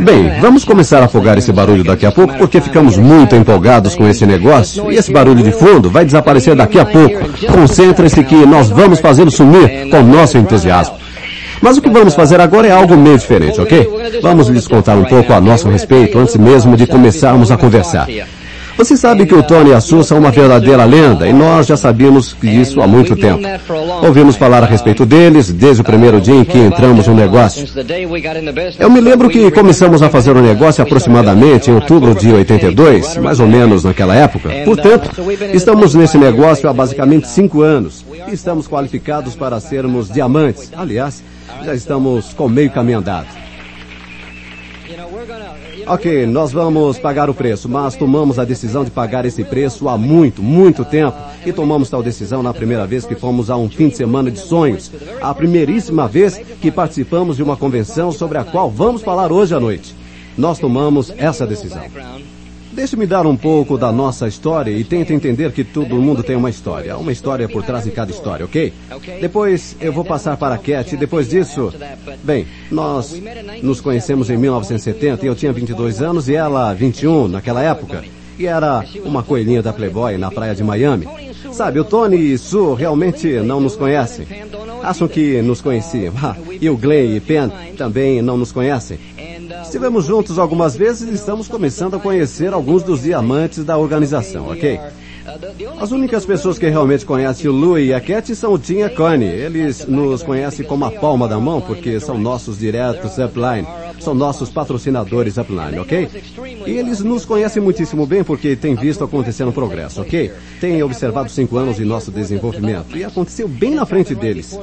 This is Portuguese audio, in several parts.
Bem, vamos começar a afogar esse barulho daqui a pouco porque ficamos muito empolgados com esse negócio e esse barulho de fundo vai desaparecer daqui a pouco. Concentre-se que nós vamos fazê-lo sumir com nosso entusiasmo. Mas o que vamos fazer agora é algo meio diferente, ok? Vamos lhes contar um pouco a nosso respeito antes mesmo de começarmos a conversar. Você sabe que o Tony e a Sue são uma verdadeira lenda e nós já sabíamos disso há muito tempo. Ouvimos falar a respeito deles desde o primeiro dia em que entramos no negócio. Eu me lembro que começamos a fazer o negócio aproximadamente em outubro de 82, mais ou menos naquela época. Portanto, estamos nesse negócio há basicamente cinco anos e estamos qualificados para sermos diamantes. Aliás, já estamos com meio caminho andado. Ok, nós vamos pagar o preço, mas tomamos a decisão de pagar esse preço há muito, muito tempo. E tomamos tal decisão na primeira vez que fomos a um fim de semana de sonhos. A primeiríssima vez que participamos de uma convenção sobre a qual vamos falar hoje à noite. Nós tomamos essa decisão. Deixe-me dar um pouco da nossa história e tente entender que todo mundo tem uma história. Uma história por trás de cada história, ok? Depois eu vou passar para a Cat. Depois disso, bem, nós nos conhecemos em 1970 e eu tinha 22 anos e ela 21 naquela época. E era uma coelhinha da Playboy na praia de Miami. Sabe, o Tony e Sue realmente não nos conhecem. Acham que nos conheciam. Ah, e o Glenn e Penn também não nos conhecem. Estivemos juntos algumas vezes e estamos começando a conhecer alguns dos diamantes da organização, ok? As únicas pessoas que realmente conhecem o Louie e a Cat são o Tim e a Connie. Eles nos conhecem como a palma da mão porque são nossos diretos upline. São nossos patrocinadores upline, ok? E eles nos conhecem muitíssimo bem porque têm visto acontecer um progresso, ok? Têm observado cinco anos de nosso desenvolvimento e aconteceu bem na frente deles.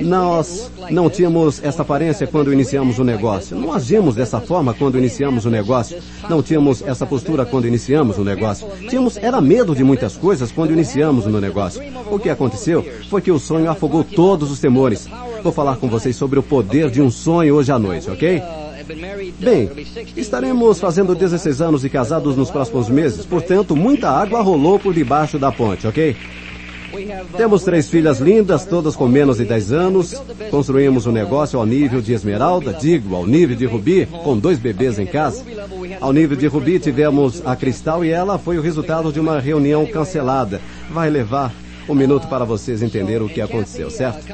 Nós não tínhamos essa aparência quando iniciamos o negócio. Não agimos dessa forma quando iniciamos o negócio. Não tínhamos essa postura quando iniciamos o negócio. Tínhamos era medo de muitas coisas quando iniciamos o negócio. O que aconteceu foi que o sonho afogou todos os temores. Vou falar com vocês sobre o poder de um sonho hoje à noite, ok? Bem, estaremos fazendo 16 anos de casados nos próximos meses, portanto, muita água rolou por debaixo da ponte, ok? Temos três filhas lindas, todas com menos de 10 anos. Construímos um negócio ao nível de Esmeralda, digo, ao nível de Rubi, com dois bebês em casa. Ao nível de Rubi tivemos a Cristal e ela foi o resultado de uma reunião cancelada. Vai levar um minuto para vocês entenderem o que aconteceu, certo?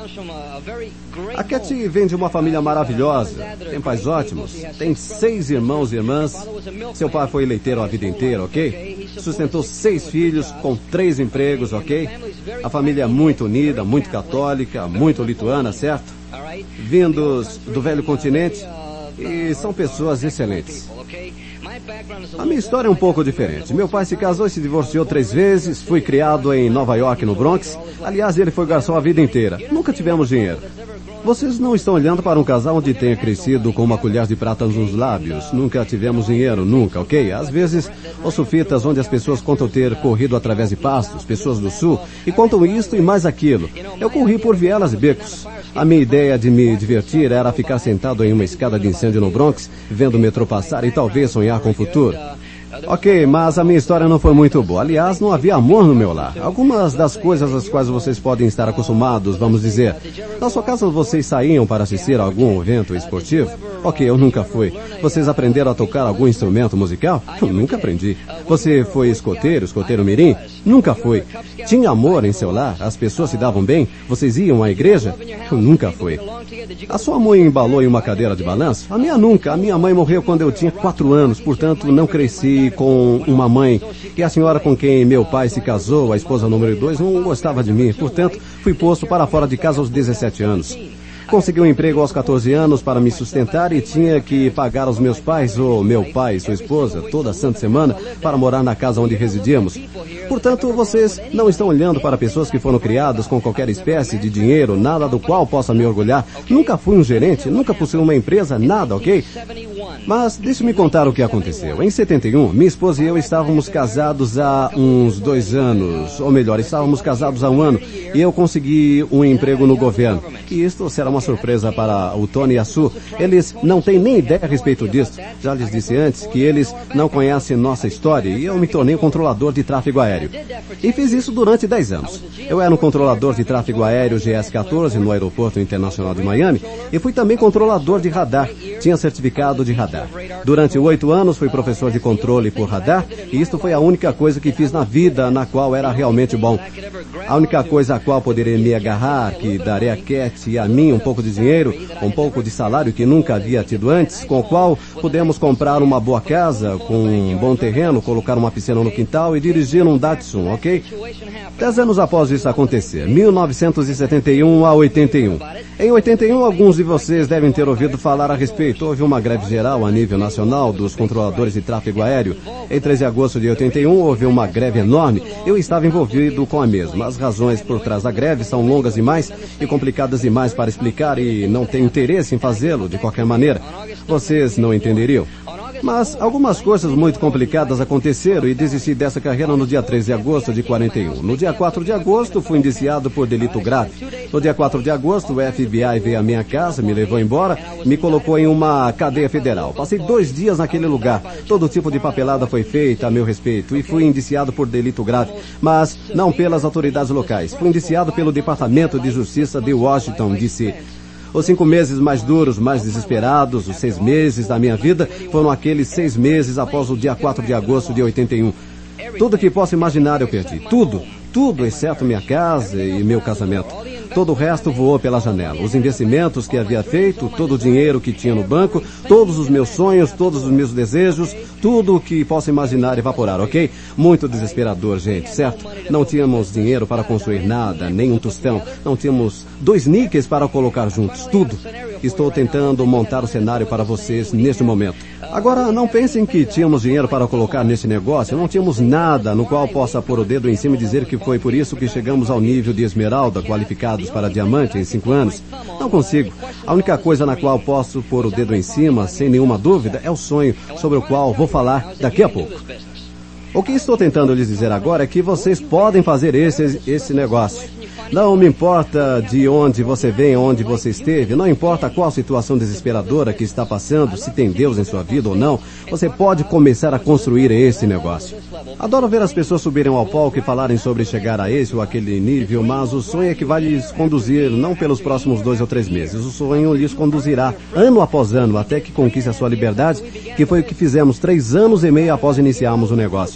A Cat vem de uma família maravilhosa, tem pais ótimos, tem seis irmãos e irmãs. Seu pai foi leiteiro a vida inteira, ok? Sustentou seis filhos com três empregos, ok? A família é muito unida, muito católica, muito lituana, certo? Vindos do velho continente e são pessoas excelentes. A minha história é um pouco diferente. Meu pai se casou e se divorciou três vezes. Fui criado em Nova York, no Bronx. Aliás, ele foi garçom a vida inteira. Nunca tivemos dinheiro. Vocês não estão olhando para um casal onde tenha crescido com uma colher de prata nos lábios. Nunca tivemos dinheiro, nunca, ok? Às vezes, ouço fitas onde as pessoas contam ter corrido através de pastos, pessoas do sul, e contam isto e mais aquilo. Eu corri por vielas e becos. A minha ideia de me divertir era ficar sentado em uma escada de incêndio no Bronx, vendo o metrô passar e talvez sonhar com o futuro. Ok, mas a minha história não foi muito boa. Aliás, não havia amor no meu lar. Algumas das coisas às quais vocês podem estar acostumados, vamos dizer. Na sua casa vocês saíam para assistir a algum evento esportivo? Ok, eu nunca fui. Vocês aprenderam a tocar algum instrumento musical? Eu nunca aprendi. Você foi escoteiro, escoteiro mirim? Nunca fui. Tinha amor em seu lar? As pessoas se davam bem? Vocês iam à igreja? Eu nunca fui. A sua mãe embalou em uma cadeira de balanço? A minha nunca. A minha mãe morreu quando eu tinha quatro anos, portanto não cresci com uma mãe. E a senhora com quem meu pai se casou, a esposa número dois, não gostava de mim. Portanto, fui posto para fora de casa aos 17 anos. Consegui um emprego aos 14 anos para me sustentar e tinha que pagar aos meus pais, ou meu pai e sua esposa, toda santa semana, para morar na casa onde residíamos. Portanto, vocês não estão olhando para pessoas que foram criadas com qualquer espécie de dinheiro, nada do qual possa me orgulhar. Nunca fui um gerente, nunca possuí uma empresa, nada, ok? Mas deixe-me contar o que aconteceu. Em 71, minha esposa e eu estávamos casados há uns dois anos, ou melhor, estávamos casados há um ano, e eu consegui um emprego no governo. E isto será uma surpresa para o Tony e a Sue. Eles não têm nem ideia a respeito disso. Já lhes disse antes que eles não conhecem nossa história e eu me tornei controlador de tráfego aéreo. E fiz isso durante 10 anos. Eu era um controlador de tráfego aéreo GS-14 no Aeroporto Internacional de Miami e fui também controlador de radar. Tinha certificado de radar. Durante oito anos fui professor de controle por radar e isto foi a única coisa que fiz na vida na qual era realmente bom. A única coisa a qual poderia me agarrar, que daria a Cat e a mim um pouco de dinheiro, um pouco de salário que nunca havia tido antes, com o qual pudemos comprar uma boa casa, com um bom terreno, colocar uma piscina no quintal e dirigir um Datsun, ok? Dez anos após isso acontecer, 1971 a 81. Em 81, alguns de vocês devem ter ouvido falar a respeito. Houve uma greve geral a nível nacional dos controladores de tráfego aéreo. Em 13 de agosto de 81, houve uma greve enorme. Eu estava envolvido com a mesma. As razões por trás da greve são longas demais e complicadas demais para explicar e não tenho interesse em fazê-lo de qualquer maneira. Vocês não entenderiam. Mas algumas coisas muito complicadas aconteceram e desisti dessa carreira no dia 3 de agosto de 41. No dia 4 de agosto, fui indiciado por delito grave. No dia 4 de agosto, o FBI veio à minha casa, me levou embora, me colocou em uma cadeia federal. Passei dois dias naquele lugar. Todo tipo de papelada foi feita a meu respeito e fui indiciado por delito grave, mas não pelas autoridades locais. Fui indiciado pelo Departamento de Justiça de Washington, D.C. Os cinco meses mais duros, mais desesperados, os seis meses da minha vida, foram aqueles seis meses após o dia 4 de agosto de 81. Tudo que posso imaginar eu perdi. Tudo. Tudo, exceto minha casa e meu casamento. Todo o resto voou pela janela. Os investimentos que havia feito, todo o dinheiro que tinha no banco, todos os meus sonhos, todos os meus desejos, tudo o que posso imaginar evaporar, ok? Muito desesperador, gente, certo? Não tínhamos dinheiro para construir nada, nem um tostão. Não tínhamos dois níqueis para colocar juntos, tudo. Estou tentando montar o cenário para vocês neste momento. Agora, não pensem que tínhamos dinheiro para colocar nesse negócio. Não tínhamos nada no qual possa pôr o dedo em cima e dizer que foi por isso que chegamos ao nível de esmeralda, qualificados para diamante em cinco anos. Não consigo. A única coisa na qual posso pôr o dedo em cima, sem nenhuma dúvida, é o sonho sobre o qual vou falar daqui a pouco. O que estou tentando lhes dizer agora é que vocês podem fazer esse, esse negócio. Não me importa de onde você vem, onde você esteve, não importa qual situação desesperadora que está passando, se tem Deus em sua vida ou não, você pode começar a construir esse negócio. Adoro ver as pessoas subirem ao palco e falarem sobre chegar a esse ou aquele nível, mas o sonho é que vai lhes conduzir não pelos próximos dois ou três meses. O sonho lhes conduzirá ano após ano até que conquiste a sua liberdade, que foi o que fizemos três anos e meio após iniciarmos o negócio.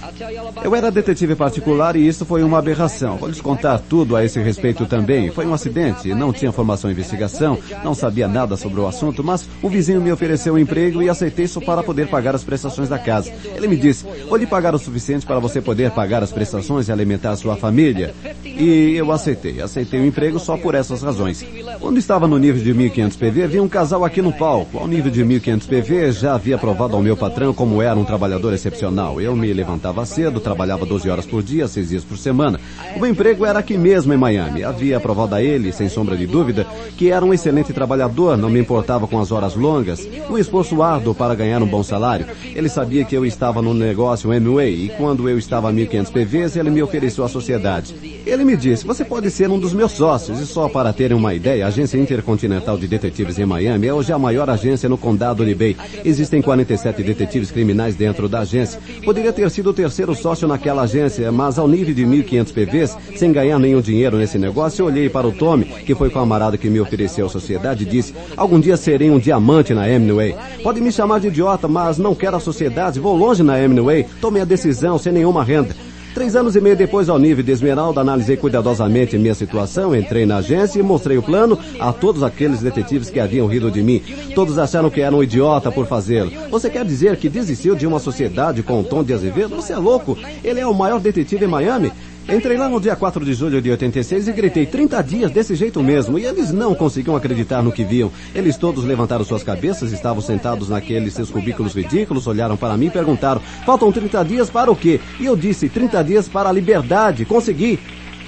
Eu era detetive particular e isso foi uma aberração. Vou lhes contar tudo a esse respeito também. Foi um acidente, não tinha formação em investigação, não sabia nada sobre o assunto, mas um vizinho me ofereceu um emprego e aceitei isso para poder pagar as prestações da casa. Ele me disse, vou lhe pagar o suficiente para você poder pagar as prestações e alimentar sua família. E eu aceitei. Aceitei o emprego só por essas razões. Quando estava no nível de 1500 PV, vi um casal aqui no palco. Ao nível de 1500 PV, já havia provado ao meu patrão como era um trabalhador excepcional. Eu me levantava cedo, trabalhava 12 horas por dia, 6 dias por semana. O emprego era aqui mesmo em Miami. Havia provado a ele, sem sombra de dúvida, que era um excelente trabalhador, não me importava com as horas longas, um esforço árduo para ganhar um bom salário. Ele sabia que eu estava no negócio M-Way e quando eu estava a 1500 PVs, ele me ofereceu a sociedade. Ele me disse, você pode ser um dos meus sócios e só para terem uma ideia, a Agência Intercontinental de Detetives em Miami é hoje a maior agência no condado de Bay. Existem 47 detetives criminais dentro da agência. Poderia ter sido o terceiro sócio naquela agência, mas ao nível de 1.500 PVs, sem ganhar nenhum dinheiro nesse negócio, olhei para o Tommy, que foi o camarada que me ofereceu a sociedade, e disse, algum dia serei um diamante na Hemingway. Pode me chamar de idiota, mas não quero a sociedade, vou longe na Hemingway, tomei a decisão sem nenhuma renda. Três anos e meio depois, ao nível de Esmeralda, analisei cuidadosamente minha situação, entrei na agência e mostrei o plano a todos aqueles detetives que haviam rido de mim. Todos acharam que era um idiota por fazê-lo. Você quer dizer que desistiu de uma sociedade com o Tom de Azevedo? Você é louco? Ele é o maior detetive em Miami? Entrei lá no dia 4 de julho de 86 e gritei 30 dias desse jeito mesmo, e eles não conseguiam acreditar no que viam. Eles todos levantaram suas cabeças, estavam sentados naqueles seus cubículos ridículos, olharam para mim e perguntaram, faltam 30 dias para o quê? E eu disse, 30 dias para a liberdade, consegui.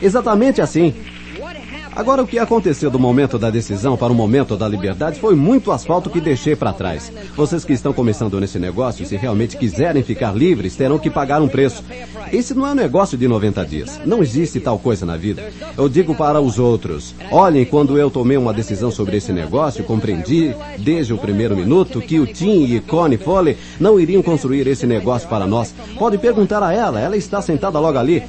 Exatamente assim. Agora, o que aconteceu do momento da decisão para o momento da liberdade foi muito asfalto que deixei para trás. Vocês que estão começando nesse negócio, se realmente quiserem ficar livres, terão que pagar um preço. Esse não é um negócio de 90 dias. Não existe tal coisa na vida. Eu digo para os outros, olhem, quando eu tomei uma decisão sobre esse negócio, compreendi, desde o primeiro minuto, que o Tim e Connie Foley não iriam construir esse negócio para nós. Pode perguntar a ela, ela está sentada logo ali.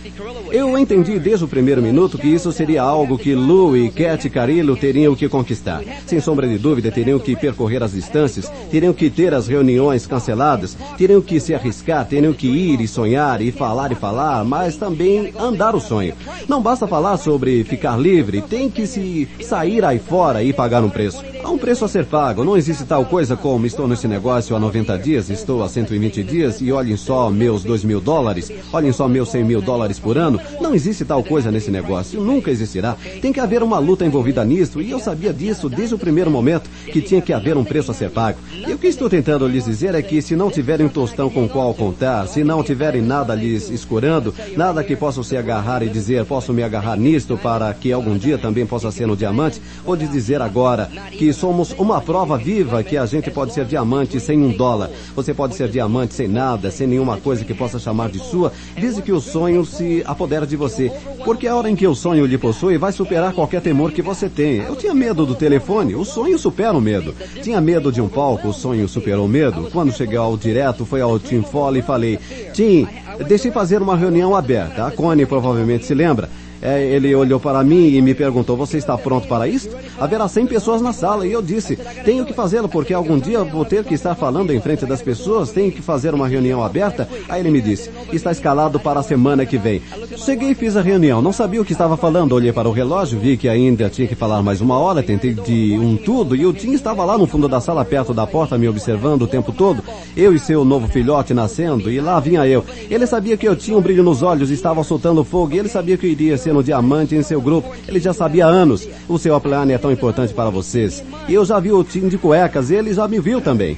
Eu entendi desde o primeiro minuto que isso seria algo que Lou e Cat Carillo teriam que conquistar. Sem sombra de dúvida, teriam que percorrer as distâncias, teriam que ter as reuniões canceladas, teriam que se arriscar, teriam que ir e sonhar e falar e falar, mas também andar o sonho. Não basta falar sobre ficar livre, tem que se sair aí fora e pagar um preço. Há um preço a ser pago. Não existe tal coisa como estou nesse negócio há 90 dias, estou há 120 dias e olhem só meus 2 mil dólares, olhem só meus 100 mil dólares por ano. Não existe tal coisa nesse negócio. Nunca existirá. Tem que haver uma luta envolvida nisso e eu sabia disso desde o primeiro momento que tinha que haver um preço a ser pago. E o que estou tentando lhes dizer é que se não tiverem um tostão com qual contar, se não tiverem nada lhes escurando, nada que possam se agarrar e dizer posso me agarrar nisto para que algum dia também possa ser no diamante, vou lhes dizer agora que somos uma prova viva que a gente pode ser diamante sem um dólar. Você pode ser diamante sem nada, sem nenhuma coisa que possa chamar de sua, desde que o sonho se apodera de você. Porque a hora em que o sonho lhe possui vai superar qualquer temor que você tem. Eu tinha medo do telefone, o sonho supera o medo. Tinha medo de um palco, o sonho superou o medo. Quando cheguei ao direto, foi ao Tim Foley e falei, Tim, deixei fazer uma reunião aberta. A Connie provavelmente se lembra. É, ele olhou para mim e me perguntou, você está pronto para isto? Haverá 100 pessoas na sala e eu disse, tenho que fazê-lo porque algum dia vou ter que estar falando em frente das pessoas, tenho que fazer uma reunião aberta. Aí ele me disse, está escalado para a semana que vem. Cheguei e fiz a reunião, não sabia o que estava falando, olhei para o relógio, vi que ainda tinha que falar mais uma hora, tentei de um tudo e o Tim estava lá no fundo da sala, perto da porta, me observando o tempo todo, eu e seu novo filhote nascendo, e lá vinha eu. Ele sabia que eu tinha um brilho nos olhos, estava soltando fogo, e ele sabia que eu iria ser no diamante em seu grupo. Ele já sabia há anos. O seu upline é tão importante para vocês. E eu já vi o Tim de cuecas, ele já me viu também.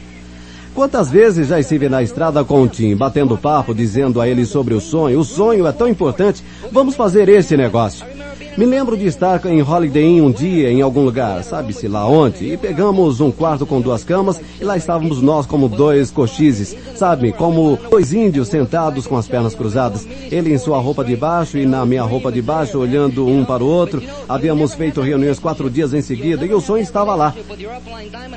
Quantas vezes já estive na estrada com o Tim, batendo papo, dizendo a ele sobre o sonho. O sonho é tão importante. Vamos fazer esse negócio. Me lembro de estar em Holiday Inn um dia em algum lugar, sabe-se lá onde, e pegamos um quarto com duas camas e lá estávamos nós como dois cochizes, sabe, como dois índios sentados com as pernas cruzadas, ele em sua roupa de baixo e na minha roupa de baixo, olhando um para o outro. Havíamos feito reuniões quatro dias em seguida e o sonho estava lá.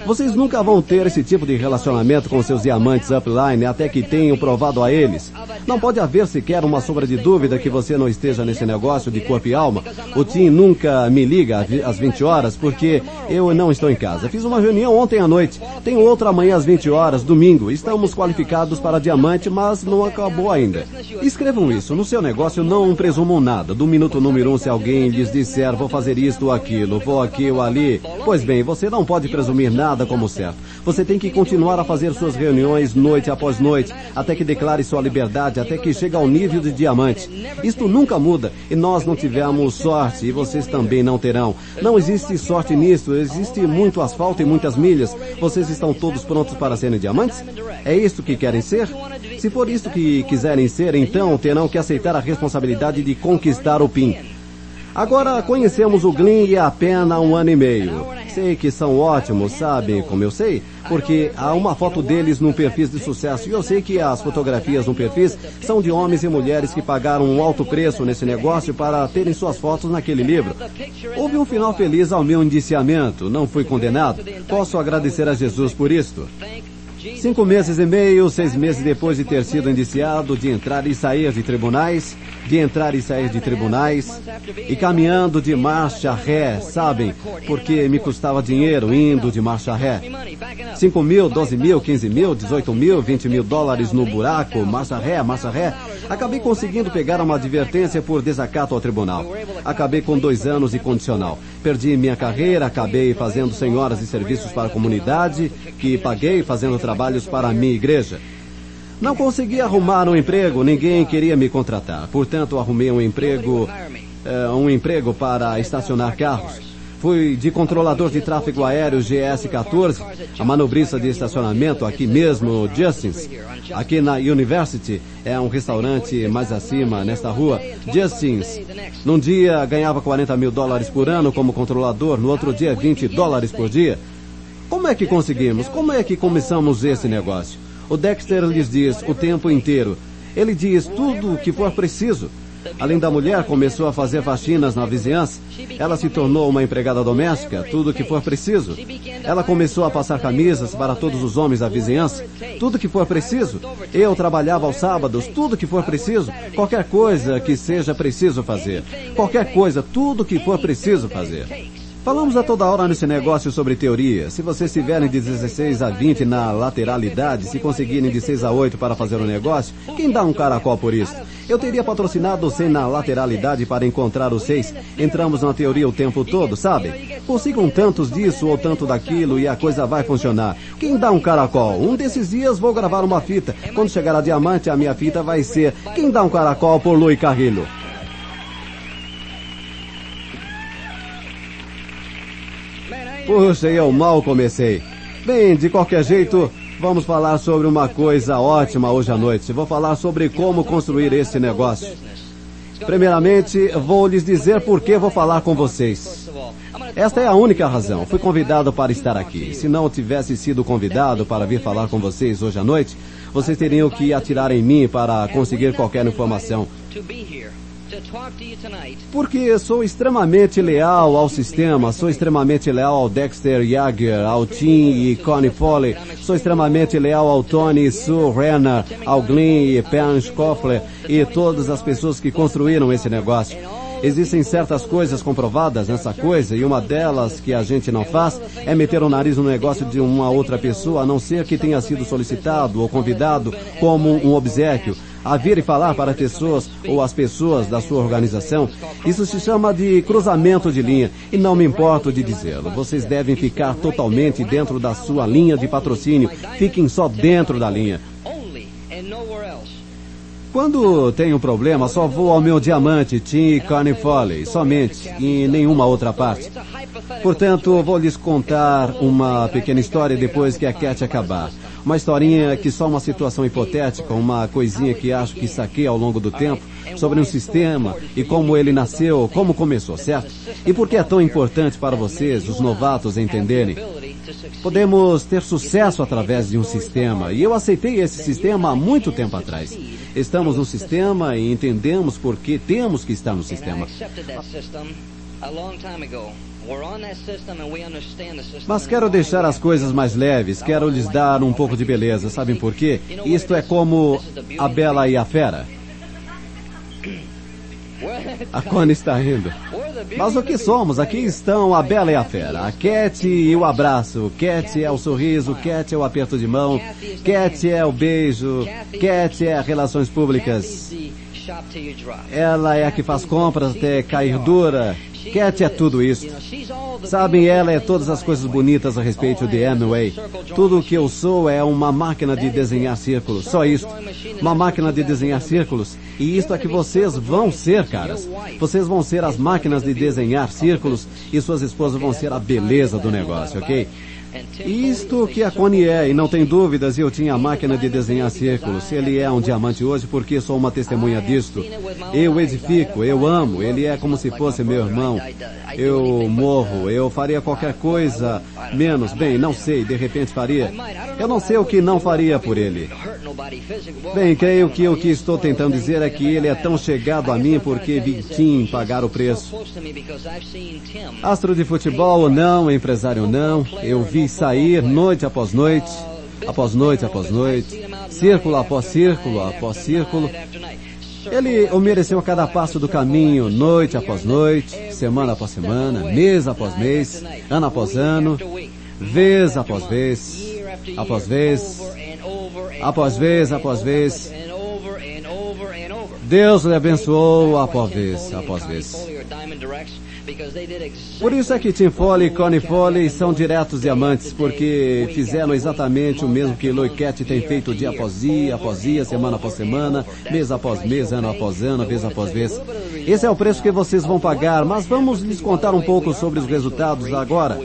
Vocês nunca vão ter esse tipo de relacionamento com seus diamantes upline até que tenham provado a eles. Não pode haver sequer uma sombra de dúvida que você não esteja nesse negócio de corpo e alma. O Tim nunca me liga às 20 horas porque eu não estou em casa. Fiz uma reunião ontem à noite. Tenho outra amanhã às 20 horas, domingo. Estamos qualificados para diamante, mas não acabou ainda. Escrevam isso. No seu negócio não presumam nada. Do minuto número um, se alguém lhes disser vou fazer isto ou aquilo, vou aqui ou ali. Pois bem, você não pode presumir nada como certo. Você tem que continuar a fazer suas reuniões noite após noite, até que declare sua liberdade, até que chegue ao nível de diamante. Isto nunca muda e nós não tivemos sorte e vocês também não terão. Não existe sorte nisso, existe muito asfalto e muitas milhas. Vocês estão todos prontos para serem diamantes? É isso que querem ser? Se for isso que quiserem ser, então terão que aceitar a responsabilidade de conquistar o PIN. Agora conhecemos o e Pena há um ano e meio. Sei que são ótimos, sabem como eu sei? Porque há uma foto deles num perfil de sucesso e eu sei que as fotografias no perfil são de homens e mulheres que pagaram um alto preço nesse negócio para terem suas fotos naquele livro. Houve um final feliz ao meu indiciamento, não fui condenado. Posso agradecer a Jesus por isto. Cinco meses e meio, seis meses depois de ter sido indiciado, de entrar e sair de tribunais, de entrar e sair de tribunais, e caminhando de marcha ré, sabem, porque me custava dinheiro indo de marcha ré. Cinco mil, doze mil, quinze mil, dezoito mil, vinte mil dólares no buraco, marcha ré, marcha ré. Acabei conseguindo pegar uma advertência por desacato ao tribunal. Acabei com dois anos de condicional. Perdi minha carreira, acabei fazendo senhoras de serviços para a comunidade, que paguei fazendo trabalhos para a minha igreja. Não consegui arrumar um emprego, ninguém queria me contratar. Portanto, arrumei um emprego, uh, um emprego para estacionar carros. Fui de controlador de tráfego aéreo GS-14, a manobrista de estacionamento aqui mesmo, Justins. Aqui na University, é um restaurante mais acima, nesta rua, Justins. Num dia ganhava 40 mil dólares por ano como controlador, no outro dia 20 dólares por dia. Como é que conseguimos? Como é que começamos esse negócio? O Dexter lhes diz o tempo inteiro. Ele diz tudo o que for preciso. Além da mulher, começou a fazer faxinas na vizinhança. Ela se tornou uma empregada doméstica, tudo o que for preciso. Ela começou a passar camisas para todos os homens da vizinhança, tudo o que for preciso. Eu trabalhava aos sábados, tudo o que for preciso. Qualquer coisa que seja preciso fazer. Qualquer coisa, tudo o que for preciso fazer. Falamos a toda hora nesse negócio sobre teoria. Se vocês estiverem de 16 a 20 na lateralidade, se conseguirem de 6 a 8 para fazer o um negócio, quem dá um caracol por isso? Eu teria patrocinado 100 na lateralidade para encontrar os 6. Entramos na teoria o tempo todo, sabe? Consigam tantos disso ou tanto daquilo e a coisa vai funcionar. Quem dá um caracol? Um desses dias vou gravar uma fita. Quando chegar a diamante, a minha fita vai ser Quem dá um caracol por Louis Carrilho. Puxa, eu mal comecei. Bem, de qualquer jeito, vamos falar sobre uma coisa ótima hoje à noite. Vou falar sobre como construir esse negócio. Primeiramente, vou lhes dizer por que vou falar com vocês. Esta é a única razão. Fui convidado para estar aqui. Se não tivesse sido convidado para vir falar com vocês hoje à noite, vocês teriam que atirar em mim para conseguir qualquer informação. Porque sou extremamente leal ao sistema, sou extremamente leal ao Dexter Yager, ao Tim e Connie Foley, sou extremamente leal ao Tony Sue Renner, ao Glenn e Pen Scoffler e todas as pessoas que construíram esse negócio. Existem certas coisas comprovadas nessa coisa e uma delas que a gente não faz é meter o nariz no negócio de uma outra pessoa a não ser que tenha sido solicitado ou convidado como um obsequio a vir e falar para pessoas ou as pessoas da sua organização, isso se chama de cruzamento de linha e não me importo de dizê-lo. Vocês devem ficar totalmente dentro da sua linha de patrocínio. Fiquem só dentro da linha. Quando tenho um problema, só vou ao meu diamante, Tim Carney Foley, somente, e nenhuma outra parte. Portanto, vou lhes contar uma pequena história depois que a Cat acabar. Uma historinha que só uma situação hipotética, uma coisinha que acho que saquei ao longo do tempo, sobre um sistema e como ele nasceu, como começou, certo? E por que é tão importante para vocês, os novatos, entenderem? Podemos ter sucesso através de um sistema, e eu aceitei esse sistema há muito tempo atrás. Estamos no sistema e entendemos por que temos que estar no sistema. Mas quero deixar as coisas mais leves, quero lhes dar um pouco de beleza, sabem por quê? Isto é como a Bela e a Fera. A Connie está rindo. Mas o que somos? Aqui estão a Bela e a Fera. A Cat e o abraço. Cat é o sorriso. Cat é o aperto de mão. Cat é o beijo. Cat é relações públicas. Ela é a que faz compras até cair dura. Cat é tudo isso. Sabem, ela é todas as coisas bonitas a respeito de Amway. Tudo o que eu sou é uma máquina de desenhar círculos. Só isso. Uma máquina de desenhar círculos. E isto é que vocês vão ser, caras. Vocês vão ser as máquinas de desenhar círculos e suas esposas vão ser a beleza do negócio, ok? Isto que a Connie é, e não tem dúvidas, eu tinha a máquina de desenhar círculos. Ele é um diamante hoje porque sou uma testemunha disto. Eu edifico, eu amo, ele é como se fosse meu irmão. Eu morro, eu faria qualquer coisa, menos, bem, não sei, de repente faria. Eu não sei o que não faria por ele. Bem, creio que o que estou tentando dizer é que ele é tão chegado a mim porque vi Tim pagar o preço. Astro de futebol não, empresário não, eu vi sair noite após noite, após noite após noite, círculo após círculo após círculo. Ele o mereceu a cada passo do caminho, noite após noite, semana após semana, mês após mês, ano após ano, vez após vez, após vez, após vez, após vez. Deus lhe abençoou após vez, após vez. Por isso é que Tim Foley e Connie Foley são diretos diamantes, porque fizeram exatamente o mesmo que Loiquete tem feito dia após dia, após dia, semana após semana, mês após mês, ano após ano, vez após vez. Esse é o preço que vocês vão pagar, mas vamos lhes contar um pouco sobre os resultados agora.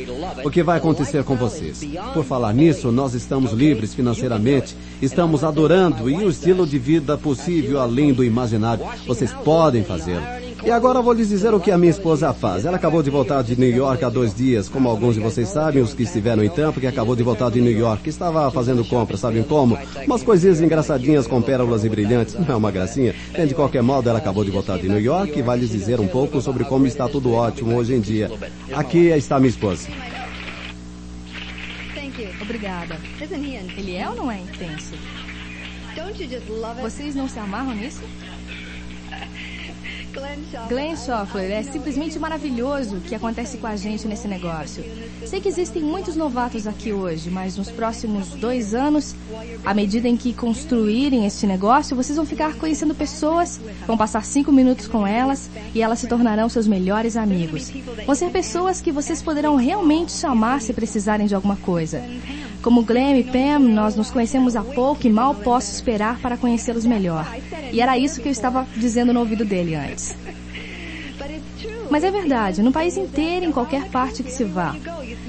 O que vai acontecer com vocês? Por falar nisso, nós estamos livres financeiramente, estamos adorando e o estilo de vida possível além do imaginário. Vocês podem fazê-lo. E agora vou lhes dizer o que a minha esposa faz. Ela acabou de voltar de New York há dois dias, como alguns de vocês sabem, os que estiveram em Tampa, que acabou de voltar de New York, que estava fazendo compras, sabem como? Umas coisinhas engraçadinhas com pérolas e brilhantes. Não é uma gracinha? Bem, de qualquer modo, ela acabou de voltar de New York e vai lhes dizer um pouco sobre como está tudo ótimo hoje em dia. Aqui está minha esposa. Obrigada. Ele é ou não é intenso? Vocês não se amarram nisso? Glenn Schoffler, é simplesmente maravilhoso o que acontece com a gente nesse negócio. Sei que existem muitos novatos aqui hoje, mas nos próximos dois anos, à medida em que construírem este negócio, vocês vão ficar conhecendo pessoas, vão passar cinco minutos com elas e elas se tornarão seus melhores amigos. Vão ser pessoas que vocês poderão realmente chamar se precisarem de alguma coisa. Como Glenn e Pam, nós nos conhecemos há pouco e mal posso esperar para conhecê-los melhor. E era isso que eu estava dizendo no ouvido dele antes. Mas é verdade, no país inteiro, em qualquer parte que se vá.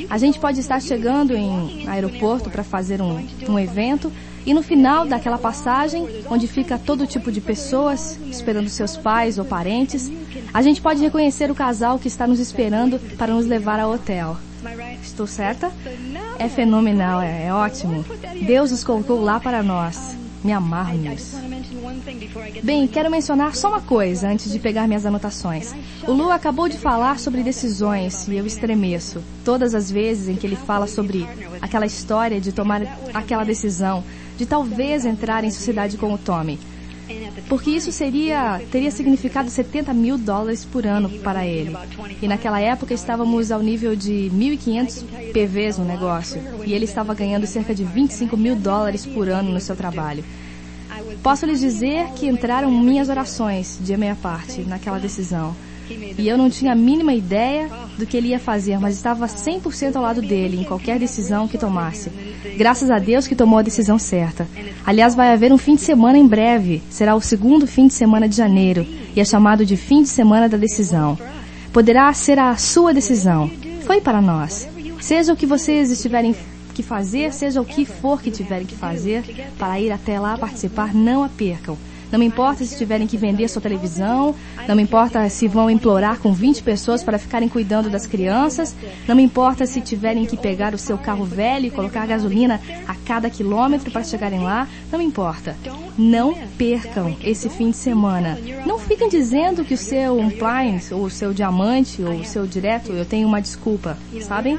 A gente pode estar chegando em aeroporto para fazer um, um evento e no final daquela passagem, onde fica todo tipo de pessoas esperando seus pais ou parentes, a gente pode reconhecer o casal que está nos esperando para nos levar ao hotel. Estou certa? É fenomenal, é, é ótimo. Deus os colocou lá para nós. Me amarro nisso. Bem, quero mencionar só uma coisa antes de pegar minhas anotações. O Lu acabou de falar sobre decisões e eu estremeço. Todas as vezes em que ele fala sobre aquela história de tomar aquela decisão, de talvez entrar em sociedade com o Tommy porque isso seria teria significado 70 mil dólares por ano para ele. E naquela época estávamos ao nível de 1.500 PVs no negócio e ele estava ganhando cerca de 25 mil dólares por ano no seu trabalho. Posso lhes dizer que entraram minhas orações de minha parte naquela decisão. E eu não tinha a mínima ideia do que ele ia fazer, mas estava 100% ao lado dele em qualquer decisão que tomasse. Graças a Deus que tomou a decisão certa. Aliás, vai haver um fim de semana em breve. Será o segundo fim de semana de janeiro e é chamado de fim de semana da decisão. Poderá ser a sua decisão. Foi para nós. Seja o que vocês estiverem que fazer, seja o que for que tiverem que fazer, para ir até lá participar, não a percam. Não me importa se tiverem que vender sua televisão, não me importa se vão implorar com 20 pessoas para ficarem cuidando das crianças, não me importa se tiverem que pegar o seu carro velho e colocar gasolina a cada quilômetro para chegarem lá, não me importa. Não percam esse fim de semana. Não fiquem dizendo que o seu appliance, ou o seu diamante, ou o seu direto, eu tenho uma desculpa, sabem?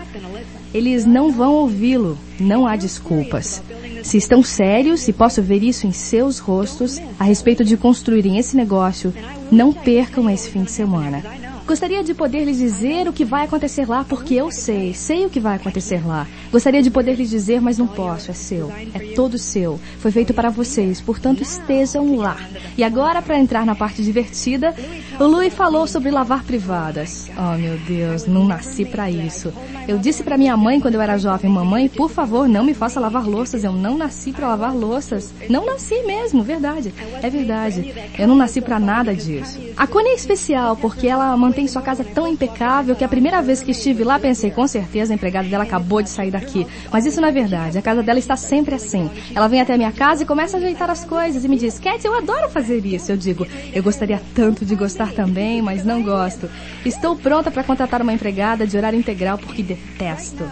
Eles não vão ouvi-lo, não há desculpas. Se estão sérios, e posso ver isso em seus rostos, a respeito de construírem esse negócio, não percam esse fim de semana. Gostaria de poder lhes dizer o que vai acontecer lá, porque eu sei, sei o que vai acontecer lá. Gostaria de poder lhes dizer, mas não posso, é seu. É todo seu. Foi feito para vocês, portanto estejam lá. E agora, para entrar na parte divertida, o Louis falou sobre lavar privadas. Oh meu Deus, não nasci para isso. Eu disse para minha mãe quando eu era jovem, mamãe, por favor, não me faça lavar louças. Eu não nasci para lavar louças. Não nasci mesmo, verdade. É verdade. Eu não nasci para nada disso. A Connie é especial porque ela mantém mantém sua casa tão impecável que a primeira vez que estive lá pensei, com certeza a empregada dela acabou de sair daqui. Mas isso não é verdade. A casa dela está sempre assim. Ela vem até a minha casa e começa a ajeitar as coisas e me diz, Cat, eu adoro fazer isso. Eu digo, eu gostaria tanto de gostar também, mas não gosto. Estou pronta para contratar uma empregada de horário integral porque detesto.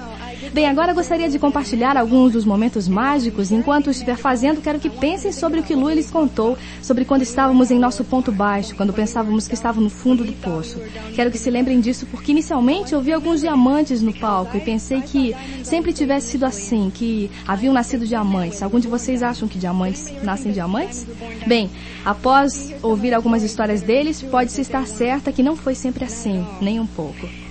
Bem, agora gostaria de compartilhar alguns dos momentos mágicos. Enquanto estiver fazendo, quero que pensem sobre o que Lu lhes contou, sobre quando estávamos em nosso ponto baixo, quando pensávamos que estava no fundo do poço. Quero que se lembrem disso porque inicialmente eu vi alguns diamantes no palco e pensei que sempre tivesse sido assim, que haviam nascido diamantes. Algum de vocês acham que diamantes nascem diamantes? Bem, após ouvir algumas histórias deles, pode-se estar certa que não foi sempre assim, nem um pouco.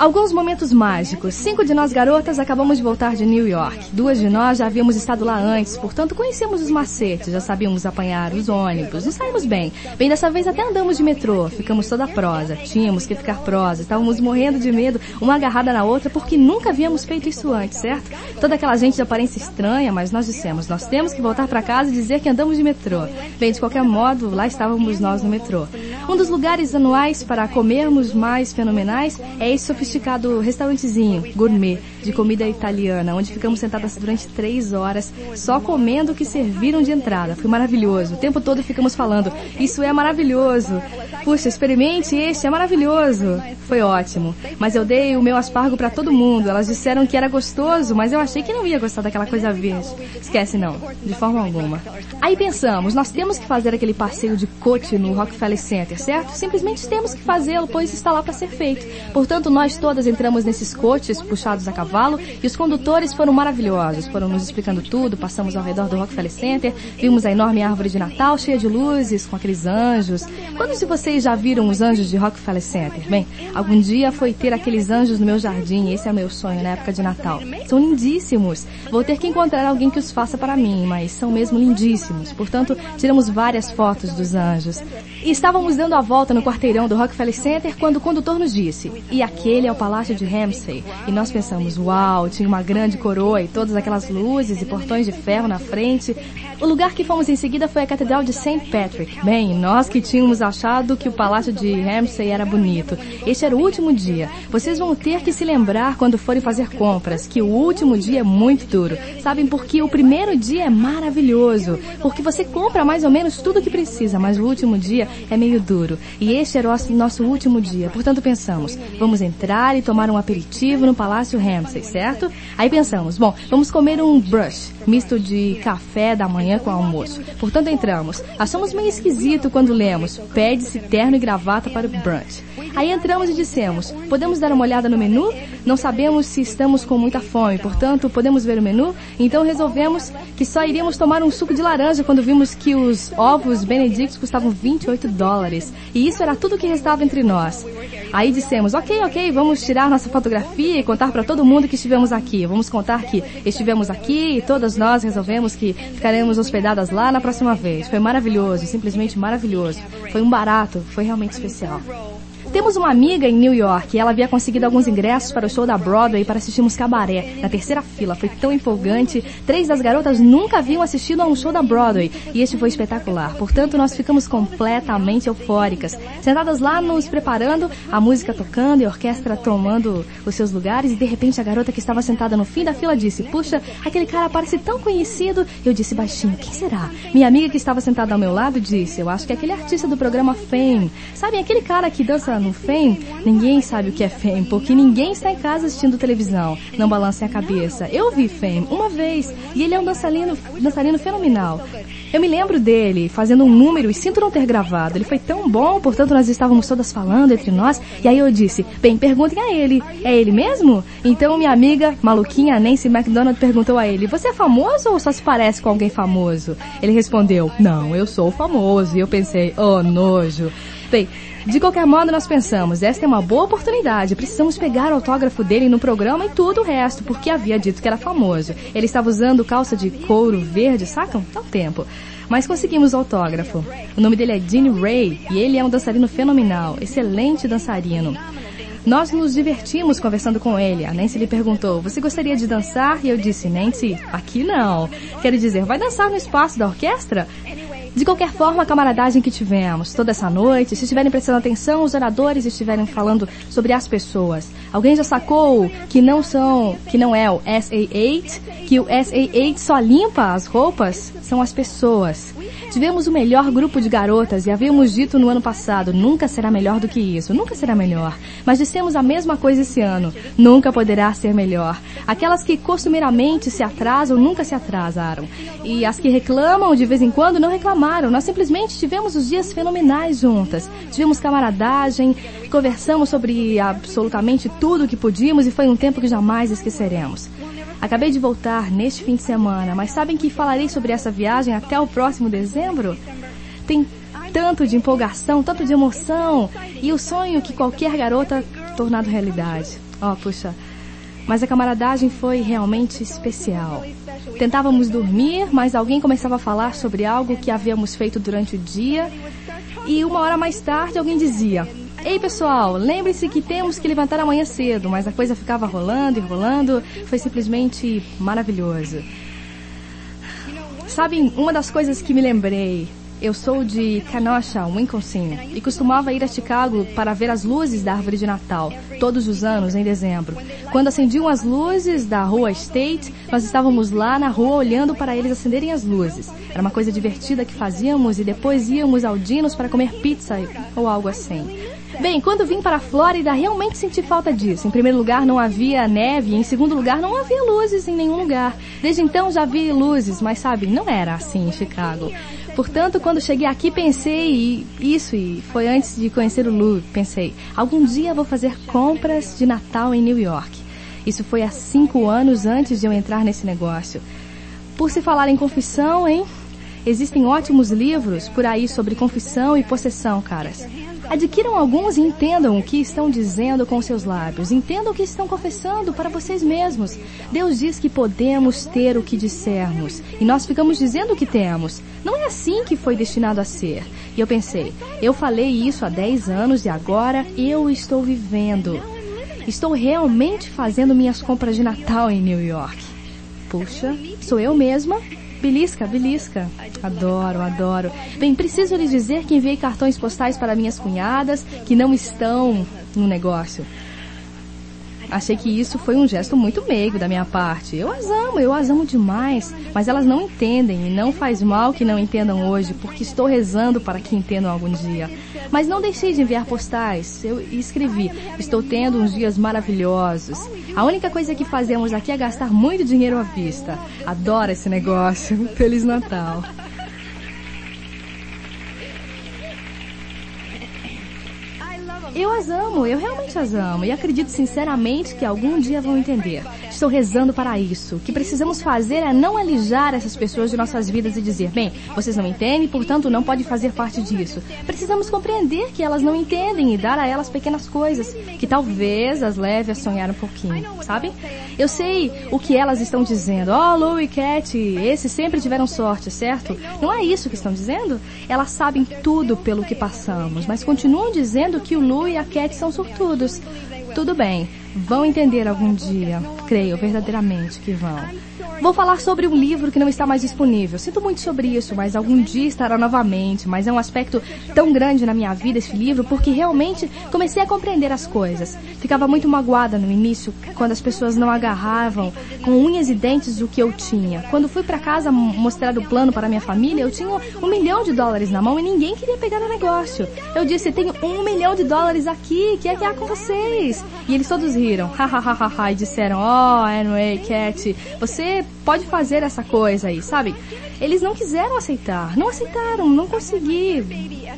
Alguns momentos mágicos. Cinco de nós garotas acabamos de voltar de New York. Duas de nós já havíamos estado lá antes, portanto conhecemos os macetes, já sabíamos apanhar os ônibus, nos saímos bem. Bem, dessa vez até andamos de metrô, ficamos toda prosa. Tínhamos que ficar prosa, estávamos morrendo de medo, uma agarrada na outra, porque nunca havíamos feito isso antes, certo? Toda aquela gente de aparência estranha, mas nós dissemos, nós temos que voltar para casa e dizer que andamos de metrô. Bem, de qualquer modo, lá estávamos nós no metrô. Um dos lugares anuais para comermos mais fenomenais é esse sofisticado restaurantezinho, gourmet, de comida italiana, onde ficamos sentadas durante três horas só comendo o que serviram de entrada. Foi maravilhoso. O tempo todo ficamos falando, isso é maravilhoso. Puxa, experimente este, é maravilhoso. Foi ótimo. Mas eu dei o meu aspargo para todo mundo. Elas disseram que era gostoso, mas eu achei que não ia gostar daquela coisa verde. Esquece não, de forma alguma. Aí pensamos, nós temos que fazer aquele passeio de coche no Rockefeller Center, certo? Simplesmente temos que fazê-lo, pois está lá para ser feito. Portanto, nós todas entramos nesses coches puxados a cavalo e os condutores foram maravilhosos. Foram nos explicando tudo, passamos ao redor do Rockefeller Center, vimos a enorme árvore de Natal cheia de luzes, com aqueles anjos. Quantos de vocês já viram os anjos de Rockefeller Center? Bem, algum dia foi ter aqueles anjos no meu jardim, esse é o meu sonho na época de Natal. São lindíssimos. Vou ter que encontrar alguém que os faça para mim, mas são mesmo lindíssimos. Portanto, tiramos várias fotos dos anjos. E estávamos dando a volta no quarteirão do Rockefeller Center quando o condutor nos disse, e aquele é o Palácio de Ramsay. E nós pensamos, uau, tinha uma grande coroa e todas aquelas luzes e portões de ferro na frente. O lugar que fomos em seguida foi a Catedral de St. Patrick. Bem, nós que tínhamos achado que o Palácio de Ramsay era bonito. Este era o último dia. Vocês vão ter que se lembrar quando forem fazer compras, que o último dia é muito duro. Sabem por que o primeiro dia é maravilhoso? Porque você compra mais ou menos tudo o que precisa, mas o último dia é meio duro. E este era o nosso último dia. Portanto, pensamos, vamos entrar e tomar um aperitivo no Palácio Ramsay, certo? Aí pensamos, bom, vamos comer um brush, misto de café da manhã com almoço. Portanto, entramos. Achamos meio esquisito quando lemos, pede-se terno e gravata para o brunch. Aí entramos e dissemos, podemos dar uma olhada no menu? Não sabemos se estamos com muita fome, portanto, podemos ver o menu? Então resolvemos que só iríamos tomar um suco de laranja quando vimos que os ovos Benedict custavam 28 dólares. E isso era tudo que restava entre nós. Aí dissemos, ok, ok, vamos tirar nossa fotografia e contar para todo mundo que estivemos aqui. Vamos contar que estivemos aqui e todas nós resolvemos que ficaremos hospedadas lá na próxima vez. Foi maravilhoso, simplesmente maravilhoso. Foi um barato, foi realmente especial. Temos uma amiga em New York e ela havia conseguido alguns ingressos para o show da Broadway para assistirmos Cabaré, na terceira fila. Foi tão empolgante. Três das garotas nunca haviam assistido a um show da Broadway e este foi espetacular. Portanto, nós ficamos completamente eufóricas. Sentadas lá nos preparando, a música tocando e a orquestra tomando os seus lugares e de repente a garota que estava sentada no fim da fila disse, puxa, aquele cara parece tão conhecido. Eu disse baixinho, quem será? Minha amiga que estava sentada ao meu lado disse, eu acho que é aquele artista do programa Fame. Sabem, aquele cara que dança no Fame, ninguém sabe o que é Fame, porque ninguém está em casa assistindo televisão. Não balancem a cabeça. Eu vi Fame uma vez e ele é um dançarino, dançarino fenomenal. Eu me lembro dele fazendo um número e sinto não ter gravado. Ele foi tão bom, portanto nós estávamos todas falando entre nós. E aí eu disse, bem, perguntem a ele. É ele mesmo? Então minha amiga maluquinha Nancy McDonald perguntou a ele, você é famoso ou só se parece com alguém famoso? Ele respondeu, não, eu sou famoso. E eu pensei, oh nojo. Bem, de qualquer modo, nós pensamos, esta é uma boa oportunidade, precisamos pegar o autógrafo dele no programa e tudo o resto, porque havia dito que era famoso. Ele estava usando calça de couro verde, sacam? Dá um tempo. Mas conseguimos o autógrafo. O nome dele é Gene Ray e ele é um dançarino fenomenal, excelente dançarino. Nós nos divertimos conversando com ele. A Nancy lhe perguntou, você gostaria de dançar? E eu disse, Nancy, aqui não. Quero dizer, vai dançar no espaço da orquestra? De qualquer forma, a camaradagem que tivemos toda essa noite, se estiverem prestando atenção, os oradores estiverem falando sobre as pessoas. Alguém já sacou que não são, que não é o SA8, que o SA8 só limpa as roupas? São as pessoas. Tivemos o melhor grupo de garotas e havíamos dito no ano passado, nunca será melhor do que isso, nunca será melhor. Mas dissemos a mesma coisa esse ano, nunca poderá ser melhor. Aquelas que costumeiramente se atrasam, nunca se atrasaram. E as que reclamam de vez em quando, não reclamaram. Nós simplesmente tivemos os dias fenomenais juntas. Tivemos camaradagem, conversamos sobre absolutamente tudo o que podíamos e foi um tempo que jamais esqueceremos. Acabei de voltar neste fim de semana, mas sabem que falarei sobre essa viagem até o próximo dezembro? Tem tanto de empolgação, tanto de emoção e o sonho que qualquer garota tornado realidade. Oh, puxa. Mas a camaradagem foi realmente especial. Tentávamos dormir, mas alguém começava a falar sobre algo que havíamos feito durante o dia. E uma hora mais tarde alguém dizia, Ei pessoal, lembre-se que temos que levantar amanhã cedo, mas a coisa ficava rolando e rolando, foi simplesmente maravilhoso. Sabem, uma das coisas que me lembrei Eu sou de Kenosha, Wisconsin, e costumava ir a Chicago para ver as luzes da árvore de Natal, todos os anos em dezembro. Quando acendiam as luzes da rua State, nós estávamos lá na rua olhando para eles acenderem as luzes. Era uma coisa divertida que fazíamos e depois íamos ao Dinos para comer pizza ou algo assim. Bem, quando vim para a Flórida, realmente senti falta disso. Em primeiro lugar, não havia neve, em segundo lugar, não havia luzes em nenhum lugar. Desde então já vi luzes, mas sabe, não era assim em Chicago. Portanto, quando cheguei aqui, pensei isso, e foi antes de conhecer o Lu, pensei, algum dia vou fazer compras de Natal em New York. Isso foi há cinco anos antes de eu entrar nesse negócio. Por se falar em confissão, hein? Existem ótimos livros por aí sobre confissão e possessão, caras. Adquiram alguns e entendam o que estão dizendo com seus lábios. Entendam o que estão confessando para vocês mesmos. Deus diz que podemos ter o que dissermos. E nós ficamos dizendo o que temos. Não é assim que foi destinado a ser. E eu pensei, eu falei isso há 10 anos e agora eu estou vivendo. Estou realmente fazendo minhas compras de Natal em New York. Puxa, sou eu mesma Belisca, belisca. Adoro, adoro. Bem, preciso lhes dizer que enviei cartões postais para minhas cunhadas que não estão no negócio. Achei que isso foi um gesto muito meigo da minha parte. Eu as amo, eu as amo demais, mas elas não entendem e não faz mal que não entendam hoje, porque estou rezando para que entendam algum dia. Mas não deixei de enviar postais. Eu escrevi: "Estou tendo uns dias maravilhosos. A única coisa que fazemos aqui é gastar muito dinheiro à vista. Adoro esse negócio. Feliz Natal." Eu as amo, eu realmente as amo e acredito sinceramente que algum dia vão entender. Estou rezando para isso. O que precisamos fazer é não alijar essas pessoas de nossas vidas e dizer, bem, vocês não entendem, portanto não pode fazer parte disso. Precisamos compreender que elas não entendem e dar a elas pequenas coisas que talvez as leve a sonhar um pouquinho, sabe? Eu sei o que elas estão dizendo. Oh, Lou e Cat, esses sempre tiveram sorte, certo? Não é isso que estão dizendo? Elas sabem tudo pelo que passamos, mas continuam dizendo que o Lou e a Cat são sortudos. Tudo bem, vão entender algum dia. Creio verdadeiramente que vão. Vou falar sobre um livro que não está mais disponível. Sinto muito sobre isso, mas algum dia estará novamente. Mas é um aspecto tão grande na minha vida esse livro porque realmente comecei a compreender as coisas. Ficava muito magoada no início quando as pessoas não agarravam com unhas e dentes o que eu tinha. Quando fui para casa mostrar o plano para minha família, eu tinha um milhão de dólares na mão e ninguém queria pegar o negócio. Eu disse, tenho um milhão de dólares aqui, que é que há com vocês? E eles todos riram, hahaha, e disseram, oh, anyway, Cat, você pode fazer essa coisa aí, sabe? Eles não quiseram aceitar, não aceitaram, não consegui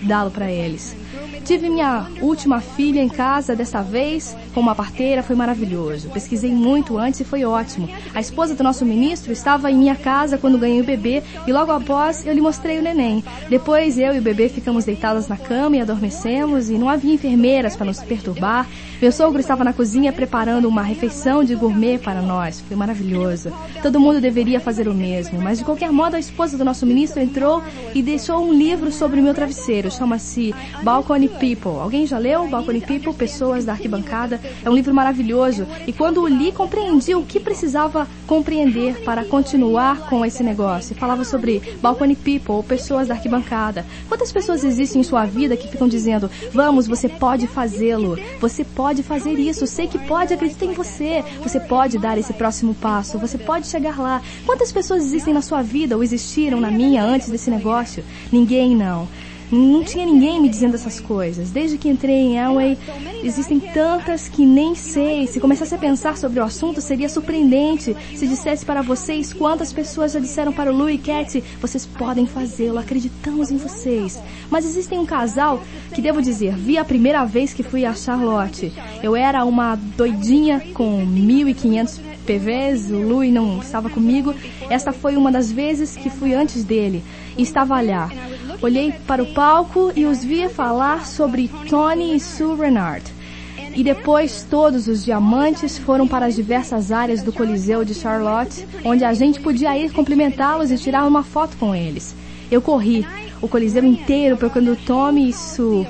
dá-lo para eles. Tive minha última filha em casa dessa vez com uma parteira, foi maravilhoso. Pesquisei muito antes e foi ótimo. A esposa do nosso ministro estava em minha casa quando ganhei o bebê e logo após eu lhe mostrei o neném. Depois eu e o bebê ficamos deitadas na cama e adormecemos e não havia enfermeiras para nos perturbar. Meu sogro estava na cozinha preparando uma refeição de gourmet para nós. Foi maravilhoso. Todo mundo deveria fazer o mesmo, mas de qualquer modo a esposa do nosso ministro entrou e deixou um livro sobre o meu travesseiro. Chama-se Balcony People. Alguém já leu Balcony People? Pessoas da Arquibancada. É um livro maravilhoso. E quando o li, compreendi o que precisava compreender para continuar com esse negócio. Falava sobre Balcony People, pessoas da arquibancada. Quantas pessoas existem em sua vida que ficam dizendo, vamos, você pode fazê-lo. Você pode fazer isso. Sei que pode, acredita em você. Você pode dar esse próximo passo. Você pode chegar lá. Quantas pessoas existem na sua vida ou existiram na minha antes desse negócio? Ninguém não. Não tinha ninguém me dizendo essas coisas. Desde que entrei em Elway, existem tantas que nem sei. Se começasse a pensar sobre o assunto, seria surpreendente se dissesse para vocês quantas pessoas já disseram para o Lou e Cat, vocês podem fazê-lo, acreditamos em vocês. Mas existem um casal que, devo dizer, vi a primeira vez que fui a Charlotte. Eu era uma doidinha com 1.500 PVs, o Louis não estava comigo. Esta foi uma das vezes que fui antes dele e estava lá. Olhei para o palco e os via falar sobre Tony e Sue Renard. E depois todos os diamantes foram para as diversas áreas do Coliseu de Charlotte, onde a gente podia ir cumprimentá-los e tirar uma foto com eles. Eu corri o Coliseu inteiro procurando Tommy e Sue,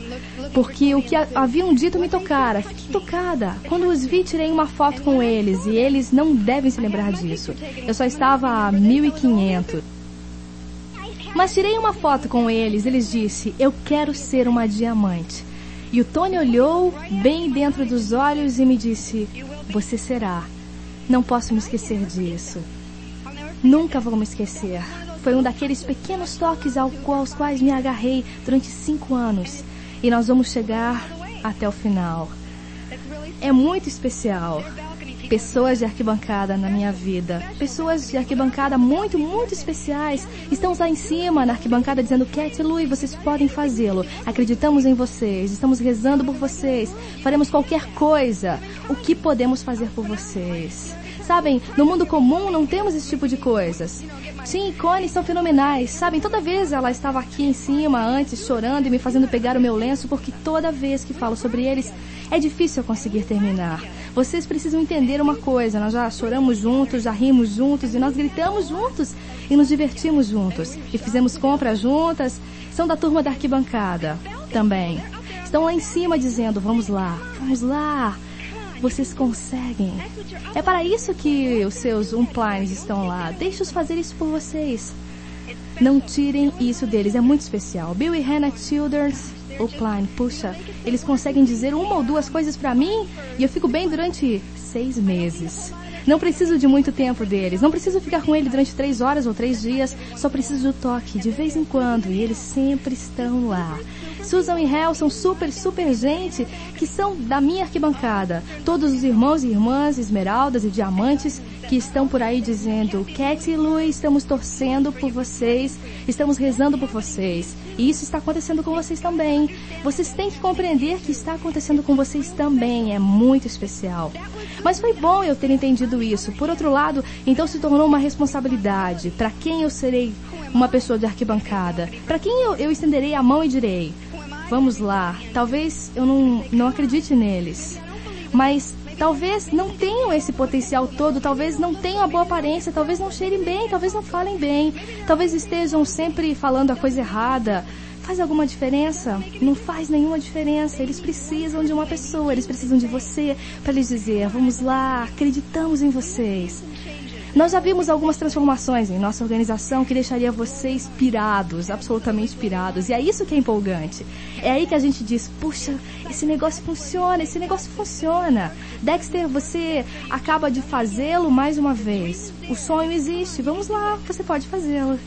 porque o que haviam dito me tocara. Fiquei tocada. Quando os vi, tirei uma foto com eles e eles não devem se lembrar disso. Eu só estava a 1500. Mas tirei uma foto com eles. Eles disse: "Eu quero ser uma diamante". E o Tony olhou bem dentro dos olhos e me disse: "Você será". Não posso me esquecer disso. Nunca vou me esquecer. Foi um daqueles pequenos toques aos quais me agarrei durante cinco anos. E nós vamos chegar até o final. É muito especial pessoas de arquibancada na minha vida. Pessoas de arquibancada muito, muito especiais. Estão lá em cima na arquibancada dizendo, Cat e vocês podem fazê-lo. Acreditamos em vocês. Estamos rezando por vocês. Faremos qualquer coisa. O que podemos fazer por vocês? Sabem, no mundo comum não temos esse tipo de coisas. Sim, e Connie são fenomenais. Sabem, toda vez ela estava aqui em cima antes, chorando e me fazendo pegar o meu lenço, porque toda vez que falo sobre eles, é difícil eu conseguir terminar. Vocês precisam entender uma coisa, nós já choramos juntos, já rimos juntos e nós gritamos juntos e nos divertimos juntos. E fizemos compras juntas. São da turma da arquibancada também. Estão lá em cima dizendo, vamos lá, vamos lá. Vocês conseguem. É para isso que os seus umplines estão lá. Deixe-os fazer isso por vocês. Não tirem isso deles, é muito especial. Bill e Hannah Childers Klein, puxa, eles conseguem dizer uma ou duas coisas para mim e eu fico bem durante seis meses. Não preciso de muito tempo deles, não preciso ficar com ele durante três horas ou três dias, só preciso do toque de vez em quando e eles sempre estão lá. Susan e Hel são super, super gente que são da minha arquibancada. Todos os irmãos e irmãs, esmeraldas e diamantes que estão por aí dizendo, Cat e Lu, estamos torcendo por vocês, estamos rezando por vocês. E isso está acontecendo com vocês também. Vocês têm que compreender que está acontecendo com vocês também. É muito especial. Mas foi bom eu ter entendido isso. Por outro lado, então se tornou uma responsabilidade. Para quem eu serei uma pessoa de arquibancada? Para quem eu, eu estenderei a mão e direi: Vamos lá. Talvez eu não, não acredite neles. Mas talvez não tenham esse potencial todo, talvez não tenham a boa aparência, talvez não cheirem bem, talvez não falem bem, talvez estejam sempre falando a coisa errada. Faz alguma diferença? Não faz nenhuma diferença. Eles precisam de uma pessoa, eles precisam de você para lhes dizer: vamos lá, acreditamos em vocês. Nós já vimos algumas transformações em nossa organização que deixaria vocês pirados, absolutamente pirados. E é isso que é empolgante. É aí que a gente diz, puxa, esse negócio funciona, esse negócio funciona. Dexter, você acaba de fazê-lo mais uma vez. O sonho existe, vamos lá, você pode fazê-lo.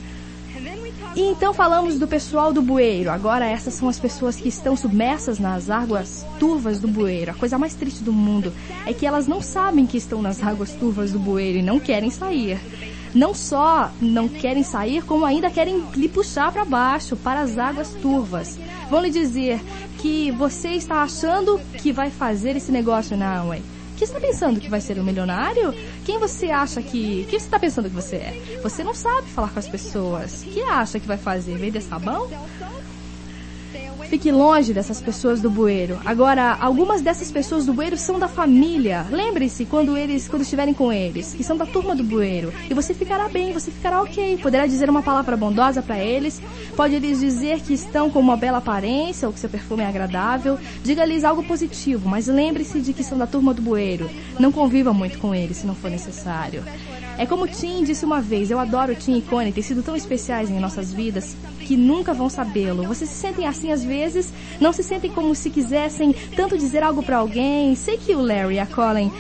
E então falamos do pessoal do bueiro. Agora essas são as pessoas que estão submersas nas águas turvas do bueiro. A coisa mais triste do mundo é que elas não sabem que estão nas águas turvas do bueiro e não querem sair. Não só não querem sair, como ainda querem lhe puxar para baixo, para as águas turvas. Vão lhe dizer que você está achando que vai fazer esse negócio na Amway que está pensando que vai ser um milionário? Quem você acha que. Quem você está pensando que você é? Você não sabe falar com as pessoas. O que acha que vai fazer? Vender sabão? Fique longe dessas pessoas do bueiro. Agora, algumas dessas pessoas do bueiro são da família. Lembre-se quando eles, quando estiverem com eles, que são da turma do bueiro. E você ficará bem, você ficará ok. Poderá dizer uma palavra bondosa para eles. Pode lhes dizer que estão com uma bela aparência ou que seu perfume é agradável. Diga-lhes algo positivo, mas lembre-se de que são da turma do bueiro. Não conviva muito com eles se não for necessário. É como Tim disse uma vez, eu adoro Tim e Connie, têm sido tão especiais em nossas vidas que nunca vão sabê-lo. Vocês se sentem assim às vezes? Não se sentem como se quisessem tanto dizer algo para alguém? Sei que o Larry e a Colin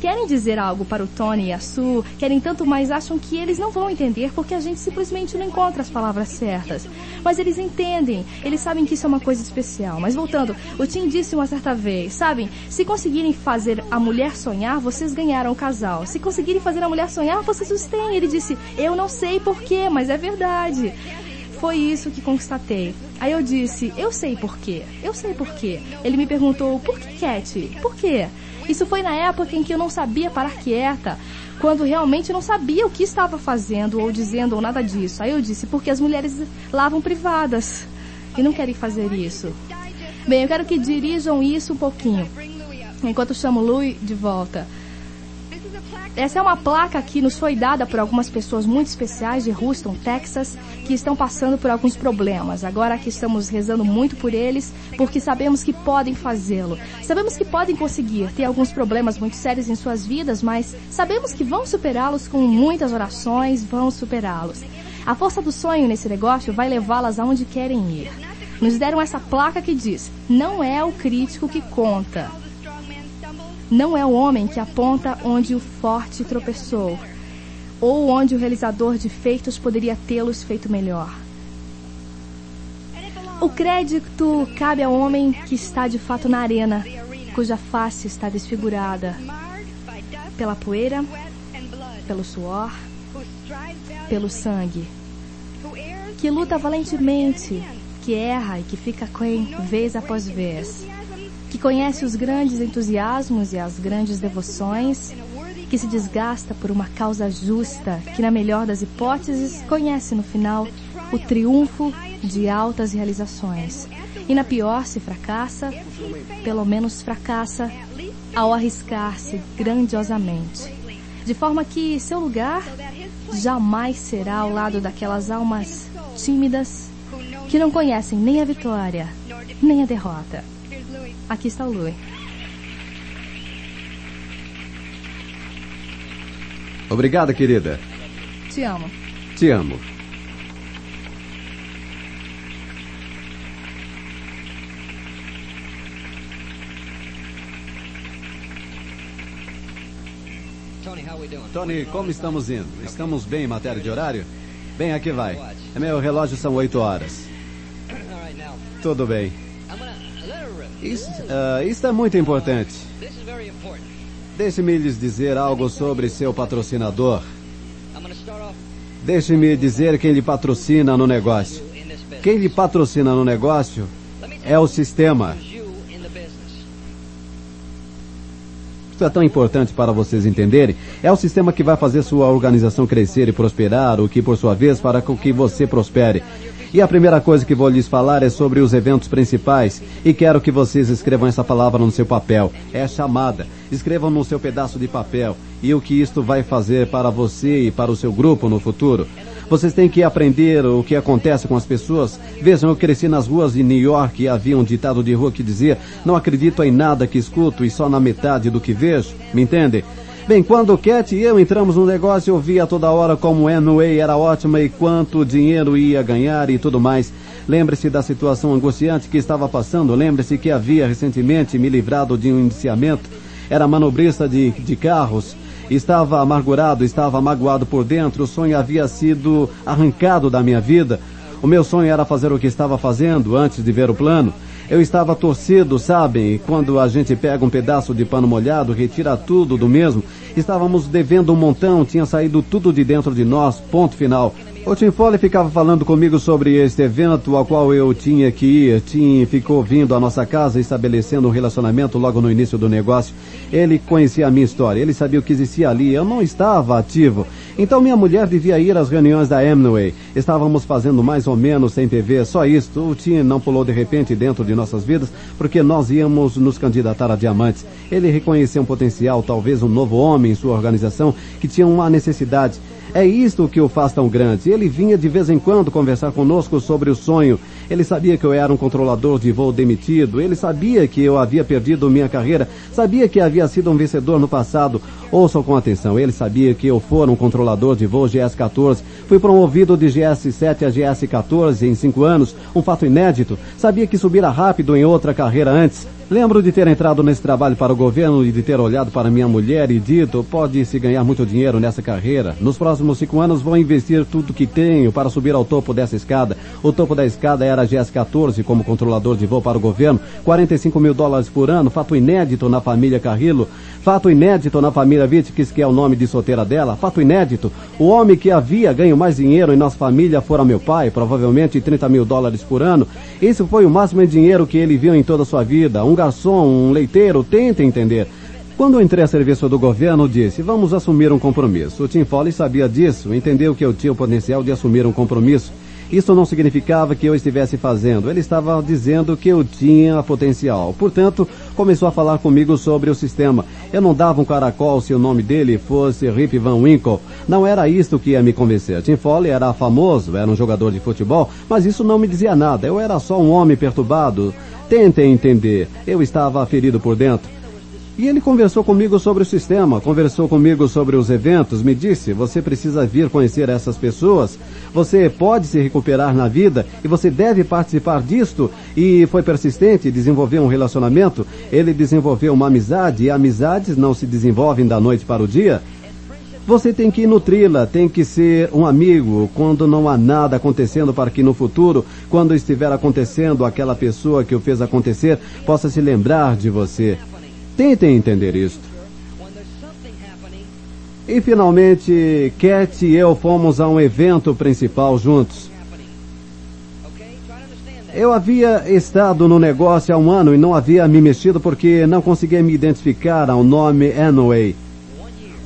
querem dizer algo para o Tony e a Sue, querem tanto, mas acham que eles não vão entender porque a gente simplesmente não encontra as palavras certas. Mas eles entendem, eles sabem que isso é uma coisa especial. Mas voltando, o Tim disse uma certa vez, sabem, se conseguirem fazer a mulher sonhar, vocês ganharam o casal. Se conseguirem fazer a mulher sonhar, vocês os têm. Ele disse, eu não sei porquê, mas é verdade. Foi isso que constatei. Aí eu disse, eu sei porquê, eu sei porquê. Ele me perguntou, por que Cat? Por quê? Isso foi na época em que eu não sabia parar quieta, quando realmente não sabia o que estava fazendo ou dizendo ou nada disso. Aí eu disse, porque as mulheres lavam privadas e não querem fazer isso. Bem, eu quero que dirijam isso um pouquinho, enquanto chamo Louis de volta. Essa é uma placa que nos foi dada por algumas pessoas muito especiais de Houston, Texas, que estão passando por alguns problemas. Agora que estamos rezando muito por eles, porque sabemos que podem fazê-lo. Sabemos que podem conseguir ter alguns problemas muito sérios em suas vidas, mas sabemos que vão superá-los com muitas orações, vão superá-los. A força do sonho nesse negócio vai levá-las aonde querem ir. Nos deram essa placa que diz: não é o crítico que conta. Não é o homem que aponta onde o forte tropeçou, ou onde o realizador de feitos poderia tê-los feito melhor. O crédito cabe ao homem que está de fato na arena, cuja face está desfigurada pela poeira, pelo suor, pelo sangue, que luta valentemente, que erra e que fica quen vez após vez, que conhece os grandes entusiasmos e as grandes devoções, que se desgasta por uma causa justa, que na melhor das hipóteses conhece no final o triunfo de altas realizações. E na pior, se fracassa, pelo menos fracassa ao arriscar-se grandiosamente. De forma que seu lugar jamais será ao lado daquelas almas tímidas que não conhecem nem a vitória, nem a derrota. Aqui está o Louis. Obrigada, querida. Te amo. Te amo. Tony, como estamos indo? Estamos bem em matéria de horário? Bem, aqui vai. É meu relógio são oito horas. Tudo bem. Isso, uh, isso é muito importante. Deixe-me lhes dizer algo sobre seu patrocinador. Deixe-me dizer quem lhe patrocina no negócio. Quem lhe patrocina no negócio é o sistema. Isso é tão importante para vocês entenderem. É o sistema que vai fazer sua organização crescer e prosperar, o que por sua vez fará com que você prospere. E a primeira coisa que vou lhes falar é sobre os eventos principais. E quero que vocês escrevam essa palavra no seu papel. É chamada. Escrevam no seu pedaço de papel. E o que isto vai fazer para você e para o seu grupo no futuro. Vocês têm que aprender o que acontece com as pessoas. Vejam, eu cresci nas ruas de New York e havia um ditado de rua que dizia: Não acredito em nada que escuto e só na metade do que vejo. Me entende? Bem, quando Cat e eu entramos no negócio, eu via toda hora como Amway era ótima e quanto dinheiro ia ganhar e tudo mais. Lembre-se da situação angustiante que estava passando. Lembre-se que havia recentemente me livrado de um indiciamento. Era manobrista de, de carros. Estava amargurado, estava magoado por dentro, o sonho havia sido arrancado da minha vida. O meu sonho era fazer o que estava fazendo antes de ver o plano. Eu estava torcido, sabem? Quando a gente pega um pedaço de pano molhado, retira tudo do mesmo. Estávamos devendo um montão, tinha saído tudo de dentro de nós, ponto final. O Tim Foley ficava falando comigo sobre este evento ao qual eu tinha que ir. Tim ficou vindo à nossa casa, estabelecendo um relacionamento logo no início do negócio. Ele conhecia a minha história, ele sabia o que existia ali. Eu não estava ativo. Então minha mulher devia ir às reuniões da Amway. Estávamos fazendo mais ou menos sem TV, só isto. O Tim não pulou de repente dentro de nossas vidas, porque nós íamos nos candidatar a diamantes. Ele reconheceu um potencial, talvez um novo homem em sua organização, que tinha uma necessidade. É isto que o faz tão grande. Ele vinha de vez em quando conversar conosco sobre o sonho. Ele sabia que eu era um controlador de voo demitido. Ele sabia que eu havia perdido minha carreira. Sabia que havia sido um vencedor no passado. Ouçam com atenção. Ele sabia que eu fora um controlador de voo GS-14. Fui promovido de GS-7 a GS-14 em cinco anos. Um fato inédito. Sabia que subira rápido em outra carreira antes. Lembro de ter entrado nesse trabalho para o governo e de ter olhado para minha mulher e dito, pode-se ganhar muito dinheiro nessa carreira. Nos próximos cinco anos vou investir tudo que tenho para subir ao topo dessa escada. O topo da escada era a GS-14 como controlador de voo para o governo. 45 mil dólares por ano, fato inédito na família Carrillo. Fato inédito na família Vitkis, que é o nome de solteira dela. Fato inédito. O homem que havia ganho mais dinheiro em nossa família fora meu pai, provavelmente 30 mil dólares por ano. Isso foi o máximo de dinheiro que ele viu em toda a sua vida. Um garçom, um leiteiro, tenta entender. Quando eu entrei a serviço do governo, disse, vamos assumir um compromisso. O Tim Foley sabia disso, entendeu que eu tinha o potencial de assumir um compromisso. Isso não significava que eu estivesse fazendo, ele estava dizendo que eu tinha potencial. Portanto, começou a falar comigo sobre o sistema. Eu não dava um caracol se o nome dele fosse Rip Van Winkle. Não era isto que ia me convencer. Tim Foley era famoso, era um jogador de futebol, mas isso não me dizia nada. Eu era só um homem perturbado. Tentem entender. Eu estava ferido por dentro. E ele conversou comigo sobre o sistema, conversou comigo sobre os eventos, me disse, você precisa vir conhecer essas pessoas, você pode se recuperar na vida e você deve participar disto. E foi persistente, desenvolveu um relacionamento, ele desenvolveu uma amizade e amizades não se desenvolvem da noite para o dia. Você tem que nutri-la, tem que ser um amigo quando não há nada acontecendo para que no futuro, quando estiver acontecendo, aquela pessoa que o fez acontecer possa se lembrar de você. Tentem entender isto. E finalmente, Cat e eu fomos a um evento principal juntos. Eu havia estado no negócio há um ano e não havia me mexido porque não conseguia me identificar ao nome Anway.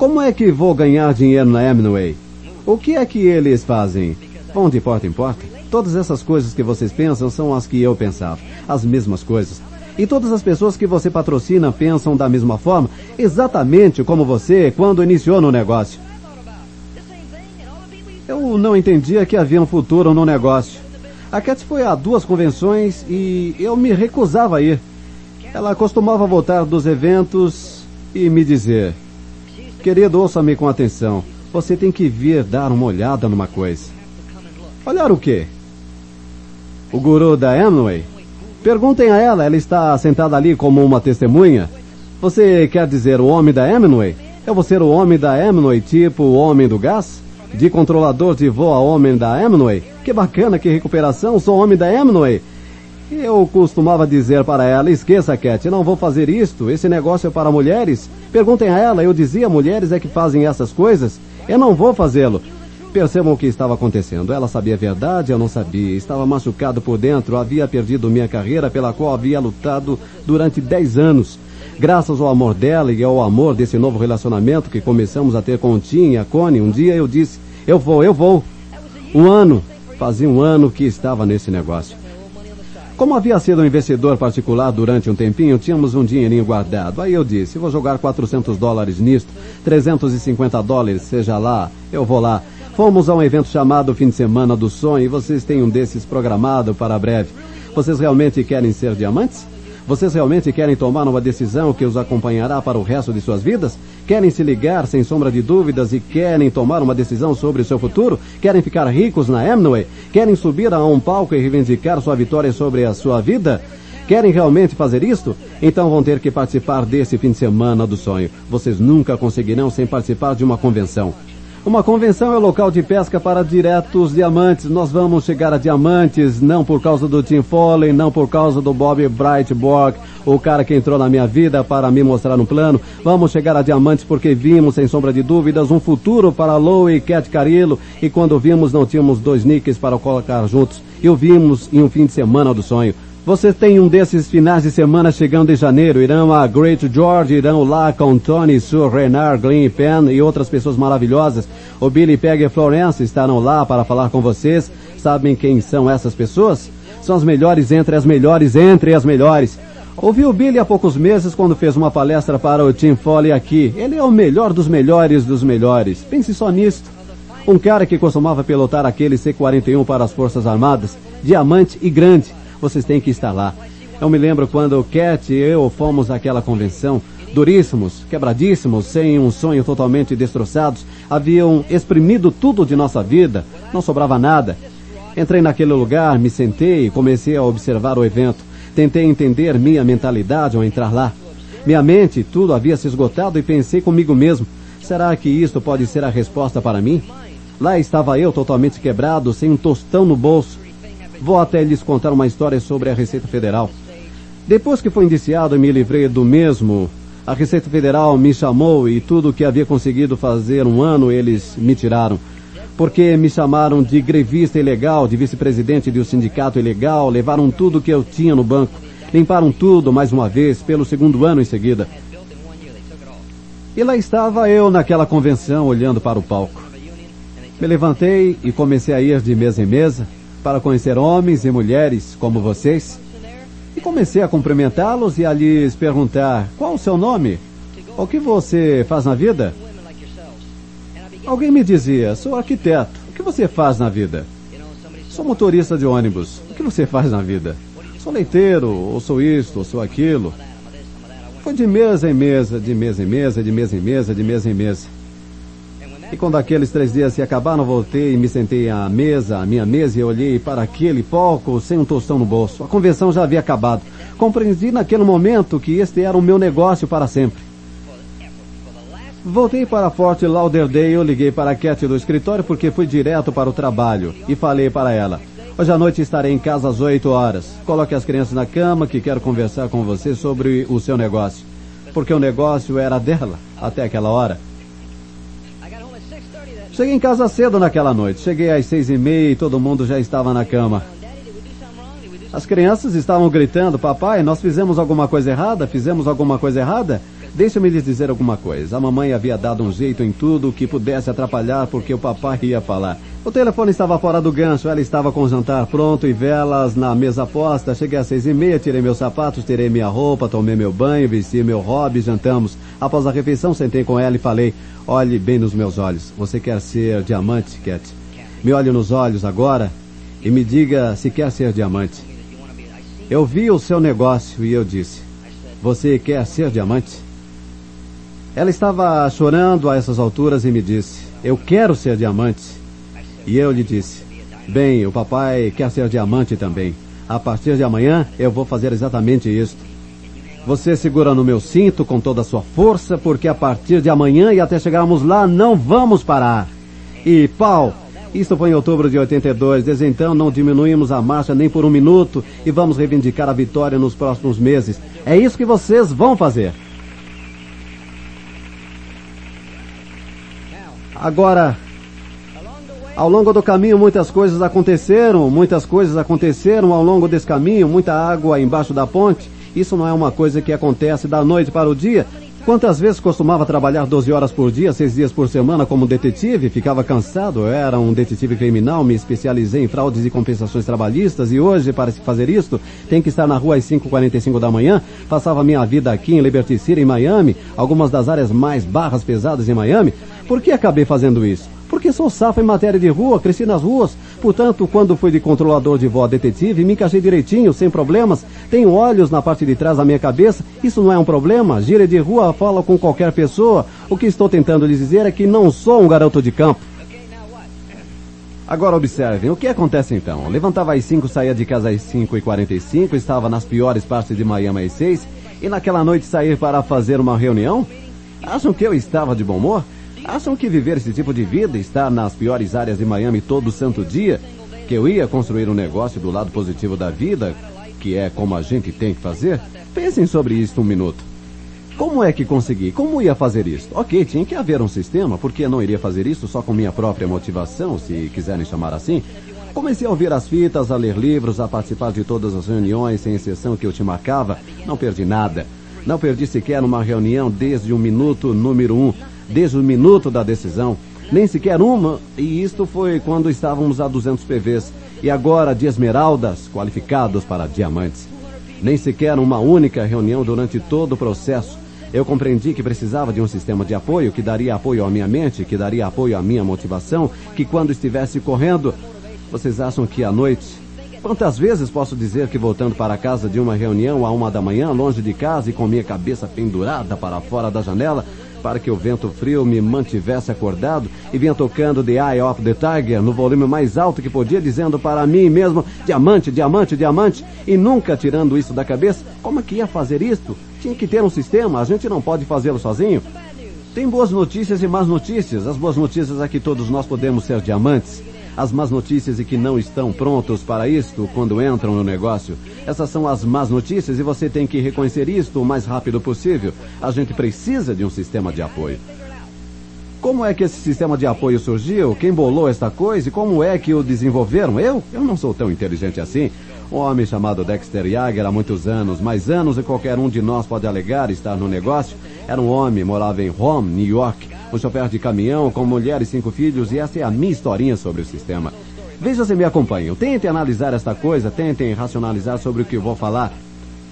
Como é que vou ganhar dinheiro na Amway? O que é que eles fazem? Vão de porta em porta? Todas essas coisas que vocês pensam são as que eu pensava. As mesmas coisas. E todas as pessoas que você patrocina pensam da mesma forma, exatamente como você quando iniciou no negócio. Eu não entendia que havia um futuro no negócio. A Cat foi a duas convenções e eu me recusava a ir. Ela costumava voltar dos eventos e me dizer: Querido, ouça-me com atenção. Você tem que vir dar uma olhada numa coisa. Olhar o quê? O guru da Amway? Perguntem a ela, ela está sentada ali como uma testemunha. Você quer dizer o homem da Amway? Eu vou ser o homem da Amway, tipo o homem do gás? De controlador de voo a homem da Amway? Que bacana, que recuperação, sou homem da Amway. Eu costumava dizer para ela, esqueça, Cat, não vou fazer isto, esse negócio é para mulheres. Perguntem a ela, eu dizia, mulheres é que fazem essas coisas? Eu não vou fazê-lo. Percebam o que estava acontecendo. Ela sabia a verdade, eu não sabia. Estava machucado por dentro, havia perdido minha carreira pela qual havia lutado durante 10 anos. Graças ao amor dela e ao amor desse novo relacionamento que começamos a ter com o Tim e a Connie, um dia eu disse, eu vou, eu vou. Um ano, fazia um ano que estava nesse negócio. Como havia sido um investidor particular durante um tempinho, tínhamos um dinheirinho guardado. Aí eu disse, vou jogar 400 dólares nisto, 350 dólares, seja lá, eu vou lá. Fomos a um evento chamado Fim de Semana do Sonho e vocês têm um desses programado para breve. Vocês realmente querem ser diamantes? Vocês realmente querem tomar uma decisão que os acompanhará para o resto de suas vidas? Querem se ligar sem sombra de dúvidas e querem tomar uma decisão sobre o seu futuro? Querem ficar ricos na Amway? Querem subir a um palco e reivindicar sua vitória sobre a sua vida? Querem realmente fazer isto? Então vão ter que participar desse fim de semana do sonho. Vocês nunca conseguirão sem participar de uma convenção. Uma convenção é local de pesca para diretos diamantes. Nós vamos chegar a diamantes, não por causa do Tim Foley, não por causa do Bob Brightborg, o cara que entrou na minha vida para me mostrar um plano. Vamos chegar a diamantes porque vimos, sem sombra de dúvidas, um futuro para Lou e Cat Carillo. E quando vimos, não tínhamos dois nicks para colocar juntos. E o vimos em um fim de semana do sonho. Você tem um desses finais de semana chegando em janeiro. Irão a Great George, irão lá com Tony, Sue, Renard, Glenn Penn e outras pessoas maravilhosas. O Billy Peg e Florence estarão lá para falar com vocês. Sabem quem são essas pessoas? São as melhores entre as melhores entre as melhores. Ouvi o Billy há poucos meses quando fez uma palestra para o Tim Foley aqui. Ele é o melhor dos melhores dos melhores. Pense só nisto. Um cara que costumava pilotar aquele C-41 para as Forças Armadas, diamante e grande vocês têm que estar lá. Eu me lembro quando o Cat e eu fomos àquela convenção, duríssimos, quebradíssimos, sem um sonho totalmente destroçados, haviam exprimido tudo de nossa vida, não sobrava nada. Entrei naquele lugar, me sentei e comecei a observar o evento. Tentei entender minha mentalidade ao entrar lá. Minha mente, tudo havia se esgotado e pensei comigo mesmo, será que isto pode ser a resposta para mim? Lá estava eu totalmente quebrado, sem um tostão no bolso, Vou até lhes contar uma história sobre a Receita Federal. Depois que foi indiciado e me livrei do mesmo, a Receita Federal me chamou e tudo o que havia conseguido fazer um ano eles me tiraram. Porque me chamaram de grevista ilegal, de vice-presidente de um sindicato ilegal, levaram tudo que eu tinha no banco, limparam tudo mais uma vez pelo segundo ano em seguida. E lá estava eu naquela convenção olhando para o palco. Me levantei e comecei a ir de mesa em mesa, para conhecer homens e mulheres como vocês. E comecei a cumprimentá-los e a lhes perguntar qual o seu nome? O que você faz na vida? Alguém me dizia, sou arquiteto. O que você faz na vida? Sou motorista de ônibus. O que você faz na vida? Sou leiteiro, ou sou isto, ou sou aquilo. Foi de mesa em mesa, de mesa em mesa, de mesa em mesa, de mesa em mesa. E quando aqueles três dias se acabaram, voltei e me sentei à mesa, à minha mesa, e olhei para aquele palco sem um tostão no bolso. A convenção já havia acabado. Compreendi naquele momento que este era o meu negócio para sempre. Voltei para Fort Lauderdale, liguei para a Cat do escritório porque fui direto para o trabalho e falei para ela. Hoje à noite estarei em casa às 8 horas. Coloque as crianças na cama que quero conversar com você sobre o seu negócio. Porque o negócio era dela até aquela hora. Cheguei em casa cedo naquela noite. Cheguei às seis e meia e todo mundo já estava na cama. As crianças estavam gritando, papai, nós fizemos alguma coisa errada? Fizemos alguma coisa errada? Deixa-me lhes dizer alguma coisa. A mamãe havia dado um jeito em tudo que pudesse atrapalhar porque o papai ia falar. O telefone estava fora do gancho, ela estava com o jantar pronto e velas na mesa posta. Cheguei às seis e meia, tirei meus sapatos, tirei minha roupa, tomei meu banho, vesti meu hobby, jantamos. Após a refeição, sentei com ela e falei, olhe bem nos meus olhos. Você quer ser diamante, Cat? Me olhe nos olhos agora e me diga se quer ser diamante. Eu vi o seu negócio e eu disse, você quer ser diamante? Ela estava chorando a essas alturas e me disse, eu quero ser diamante. E eu lhe disse, bem, o papai quer ser diamante também. A partir de amanhã eu vou fazer exatamente isto. Você segura no meu cinto com toda a sua força, porque a partir de amanhã e até chegarmos lá não vamos parar. E pau! Isto foi em outubro de 82. Desde então não diminuímos a marcha nem por um minuto e vamos reivindicar a vitória nos próximos meses. É isso que vocês vão fazer. Agora, ao longo do caminho muitas coisas aconteceram, muitas coisas aconteceram ao longo desse caminho, muita água embaixo da ponte. Isso não é uma coisa que acontece da noite para o dia. Quantas vezes costumava trabalhar 12 horas por dia, 6 dias por semana como detetive? Ficava cansado, eu era um detetive criminal, me especializei em fraudes e compensações trabalhistas e hoje, para fazer isto, tem que estar na rua às 5h45 da manhã. Passava minha vida aqui em Liberty City, em Miami, algumas das áreas mais barras pesadas em Miami. Por que acabei fazendo isso? Porque sou safo em matéria de rua, cresci nas ruas. Portanto, quando fui de controlador de vó detetive, me encaixei direitinho, sem problemas. Tenho olhos na parte de trás da minha cabeça. Isso não é um problema. Gira de rua, fala com qualquer pessoa. O que estou tentando lhes dizer é que não sou um garoto de campo. Agora observem, o que acontece então? Levantava às 5, saía de casa às 5 e 45 estava nas piores partes de Miami às 6 e naquela noite sair para fazer uma reunião? Acham que eu estava de bom humor? Acham que viver esse tipo de vida, estar nas piores áreas de Miami todo santo dia, que eu ia construir um negócio do lado positivo da vida, que é como a gente tem que fazer? Pensem sobre isso um minuto. Como é que consegui? Como ia fazer isso? Ok, tinha que haver um sistema, porque não iria fazer isso só com minha própria motivação, se quiserem chamar assim. Comecei a ouvir as fitas, a ler livros, a participar de todas as reuniões, sem exceção que eu te marcava. Não perdi nada. Não perdi sequer uma reunião desde o minuto número um desde o minuto da decisão, nem sequer uma, e isto foi quando estávamos a 200 PVs, e agora de esmeraldas qualificados para diamantes. Nem sequer uma única reunião durante todo o processo. Eu compreendi que precisava de um sistema de apoio que daria apoio à minha mente, que daria apoio à minha motivação, que quando estivesse correndo, vocês acham que à noite Quantas vezes posso dizer que voltando para casa de uma reunião a uma da manhã, longe de casa e com minha cabeça pendurada para fora da janela, para que o vento frio me mantivesse acordado e vinha tocando The Eye of the Tiger no volume mais alto que podia, dizendo para mim mesmo, diamante, diamante, diamante, e nunca tirando isso da cabeça, como é que ia fazer isto? Tinha que ter um sistema, a gente não pode fazê-lo sozinho. Tem boas notícias e más notícias. As boas notícias é que todos nós podemos ser diamantes as más notícias e que não estão prontos para isto quando entram no negócio. Essas são as más notícias e você tem que reconhecer isto o mais rápido possível. A gente precisa de um sistema de apoio. Como é que esse sistema de apoio surgiu? Quem bolou esta coisa e como é que o desenvolveram? Eu? Eu não sou tão inteligente assim. Um homem chamado Dexter Yager há muitos anos, mais anos e qualquer um de nós pode alegar estar no negócio. Era um homem, morava em Rome, New York um chofer de caminhão com mulher e cinco filhos, e essa é a minha historinha sobre o sistema. Veja se me acompanham. Tentem analisar esta coisa, tentem racionalizar sobre o que vou falar.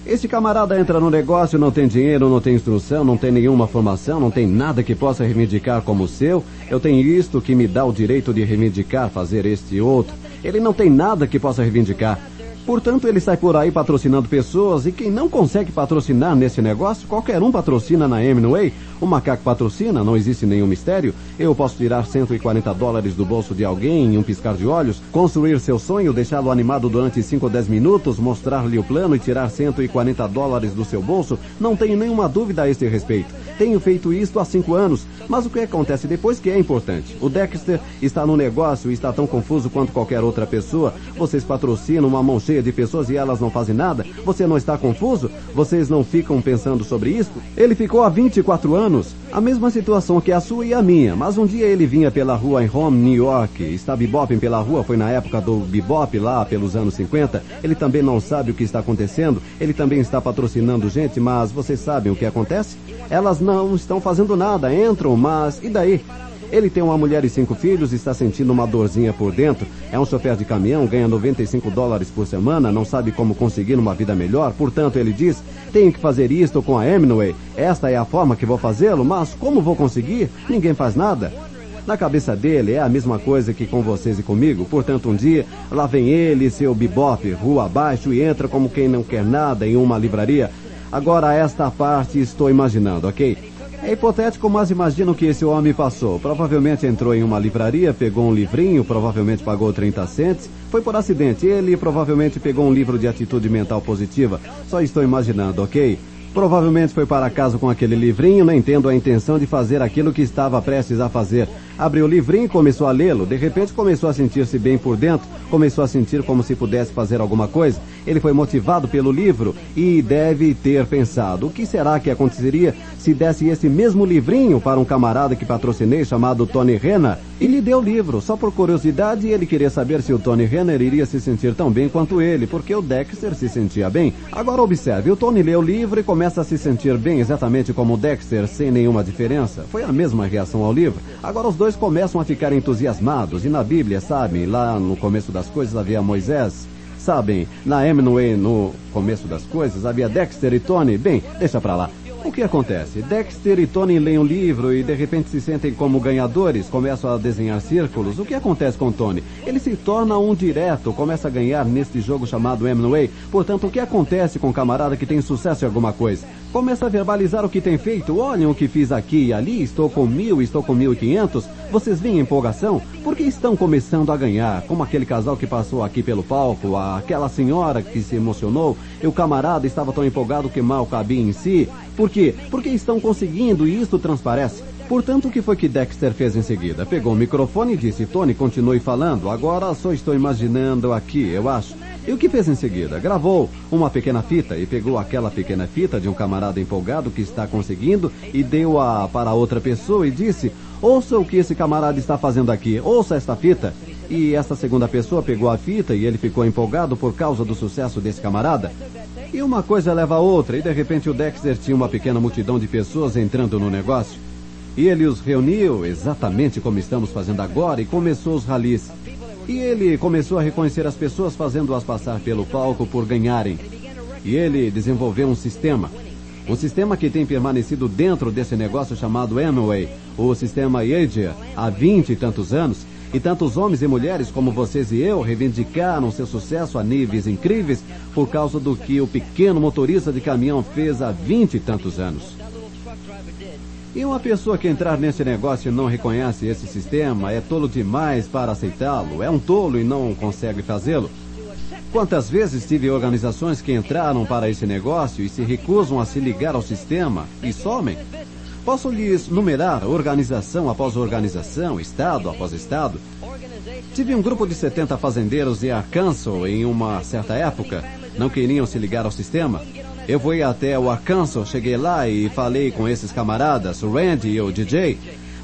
Este camarada entra no negócio, não tem dinheiro, não tem instrução, não tem nenhuma formação, não tem nada que possa reivindicar como seu. Eu tenho isto que me dá o direito de reivindicar, fazer este outro. Ele não tem nada que possa reivindicar. Portanto, ele sai por aí patrocinando pessoas e quem não consegue patrocinar nesse negócio, qualquer um patrocina na Hemingway. O macaco patrocina, não existe nenhum mistério. Eu posso tirar 140 dólares do bolso de alguém em um piscar de olhos, construir seu sonho, deixá-lo animado durante 5 ou 10 minutos, mostrar-lhe o plano e tirar 140 dólares do seu bolso. Não tenho nenhuma dúvida a esse respeito. Tenho feito isto há cinco anos, mas o que acontece depois que é importante. O Dexter está no negócio e está tão confuso quanto qualquer outra pessoa. Vocês patrocinam uma mão cheia de pessoas e elas não fazem nada? Você não está confuso? Vocês não ficam pensando sobre isso? Ele ficou há 24 anos. A mesma situação que a sua e a minha, mas um dia ele vinha pela rua em Home, New York. Está bebopem pela rua, foi na época do bebop lá pelos anos 50. Ele também não sabe o que está acontecendo. Ele também está patrocinando gente, mas vocês sabem o que acontece? Elas não estão fazendo nada, entram, mas e daí? Ele tem uma mulher e cinco filhos está sentindo uma dorzinha por dentro. É um chofer de caminhão, ganha 95 dólares por semana, não sabe como conseguir uma vida melhor. Portanto, ele diz: tenho que fazer isto com a Hemingway. Esta é a forma que vou fazê-lo, mas como vou conseguir? Ninguém faz nada. Na cabeça dele é a mesma coisa que com vocês e comigo. Portanto, um dia, lá vem ele, seu bebop, rua abaixo, e entra como quem não quer nada em uma livraria. Agora, esta parte estou imaginando, ok? É hipotético, mas imagino que esse homem passou. Provavelmente entrou em uma livraria, pegou um livrinho, provavelmente pagou 30 cents. Foi por acidente. Ele provavelmente pegou um livro de atitude mental positiva. Só estou imaginando, ok? Provavelmente foi para casa com aquele livrinho, não tendo a intenção de fazer aquilo que estava prestes a fazer. Abriu o livrinho e começou a lê-lo. De repente começou a sentir-se bem por dentro, começou a sentir como se pudesse fazer alguma coisa. Ele foi motivado pelo livro e deve ter pensado: o que será que aconteceria se desse esse mesmo livrinho para um camarada que patrocinei chamado Tony Renner? E lhe deu o livro, só por curiosidade, ele queria saber se o Tony Renner iria se sentir tão bem quanto ele, porque o Dexter se sentia bem. Agora observe, o Tony lê o livro e começa a se sentir bem exatamente como Dexter, sem nenhuma diferença. Foi a mesma reação ao livro. Agora os dois começam a ficar entusiasmados, e na Bíblia, sabem, lá no começo das coisas havia Moisés, sabem, na Hemingway, no começo das coisas, havia Dexter e Tony. Bem, deixa pra lá. O que acontece? Dexter e Tony leem um livro e de repente se sentem como ganhadores, começam a desenhar círculos. O que acontece com Tony? Ele se torna um direto, começa a ganhar neste jogo chamado Hemingway. Portanto, o que acontece com o camarada que tem sucesso em alguma coisa? Começa a verbalizar o que tem feito. Olhem o que fiz aqui e ali, estou com mil, estou com mil e quinhentos. Vocês veem empolgação? Porque estão começando a ganhar, como aquele casal que passou aqui pelo palco, aquela senhora que se emocionou, e o camarada estava tão empolgado que mal cabia em si. Por quê? Porque estão conseguindo e isto transparece. Portanto, o que foi que Dexter fez em seguida? Pegou o microfone e disse, Tony, continue falando. Agora só estou imaginando aqui, eu acho. E o que fez em seguida? Gravou uma pequena fita e pegou aquela pequena fita de um camarada empolgado que está conseguindo e deu-a para outra pessoa e disse: Ouça o que esse camarada está fazendo aqui, ouça esta fita. E esta segunda pessoa pegou a fita e ele ficou empolgado por causa do sucesso desse camarada. E uma coisa leva a outra, e de repente o Dexter tinha uma pequena multidão de pessoas entrando no negócio. E ele os reuniu exatamente como estamos fazendo agora e começou os ralis. E ele começou a reconhecer as pessoas fazendo-as passar pelo palco por ganharem. E ele desenvolveu um sistema. Um sistema que tem permanecido dentro desse negócio chamado Amway, o sistema Aegea, há vinte e tantos anos, e tantos homens e mulheres como vocês e eu reivindicaram seu sucesso a níveis incríveis por causa do que o pequeno motorista de caminhão fez há vinte e tantos anos. E uma pessoa que entrar nesse negócio e não reconhece esse sistema é tolo demais para aceitá-lo, é um tolo e não consegue fazê-lo. Quantas vezes tive organizações que entraram para esse negócio e se recusam a se ligar ao sistema e somem? Posso lhes numerar organização após organização, estado após estado. Tive um grupo de 70 fazendeiros de Arkansas em uma certa época. Não queriam se ligar ao sistema. Eu fui até o Arkansas, cheguei lá e falei com esses camaradas, o Randy e o DJ.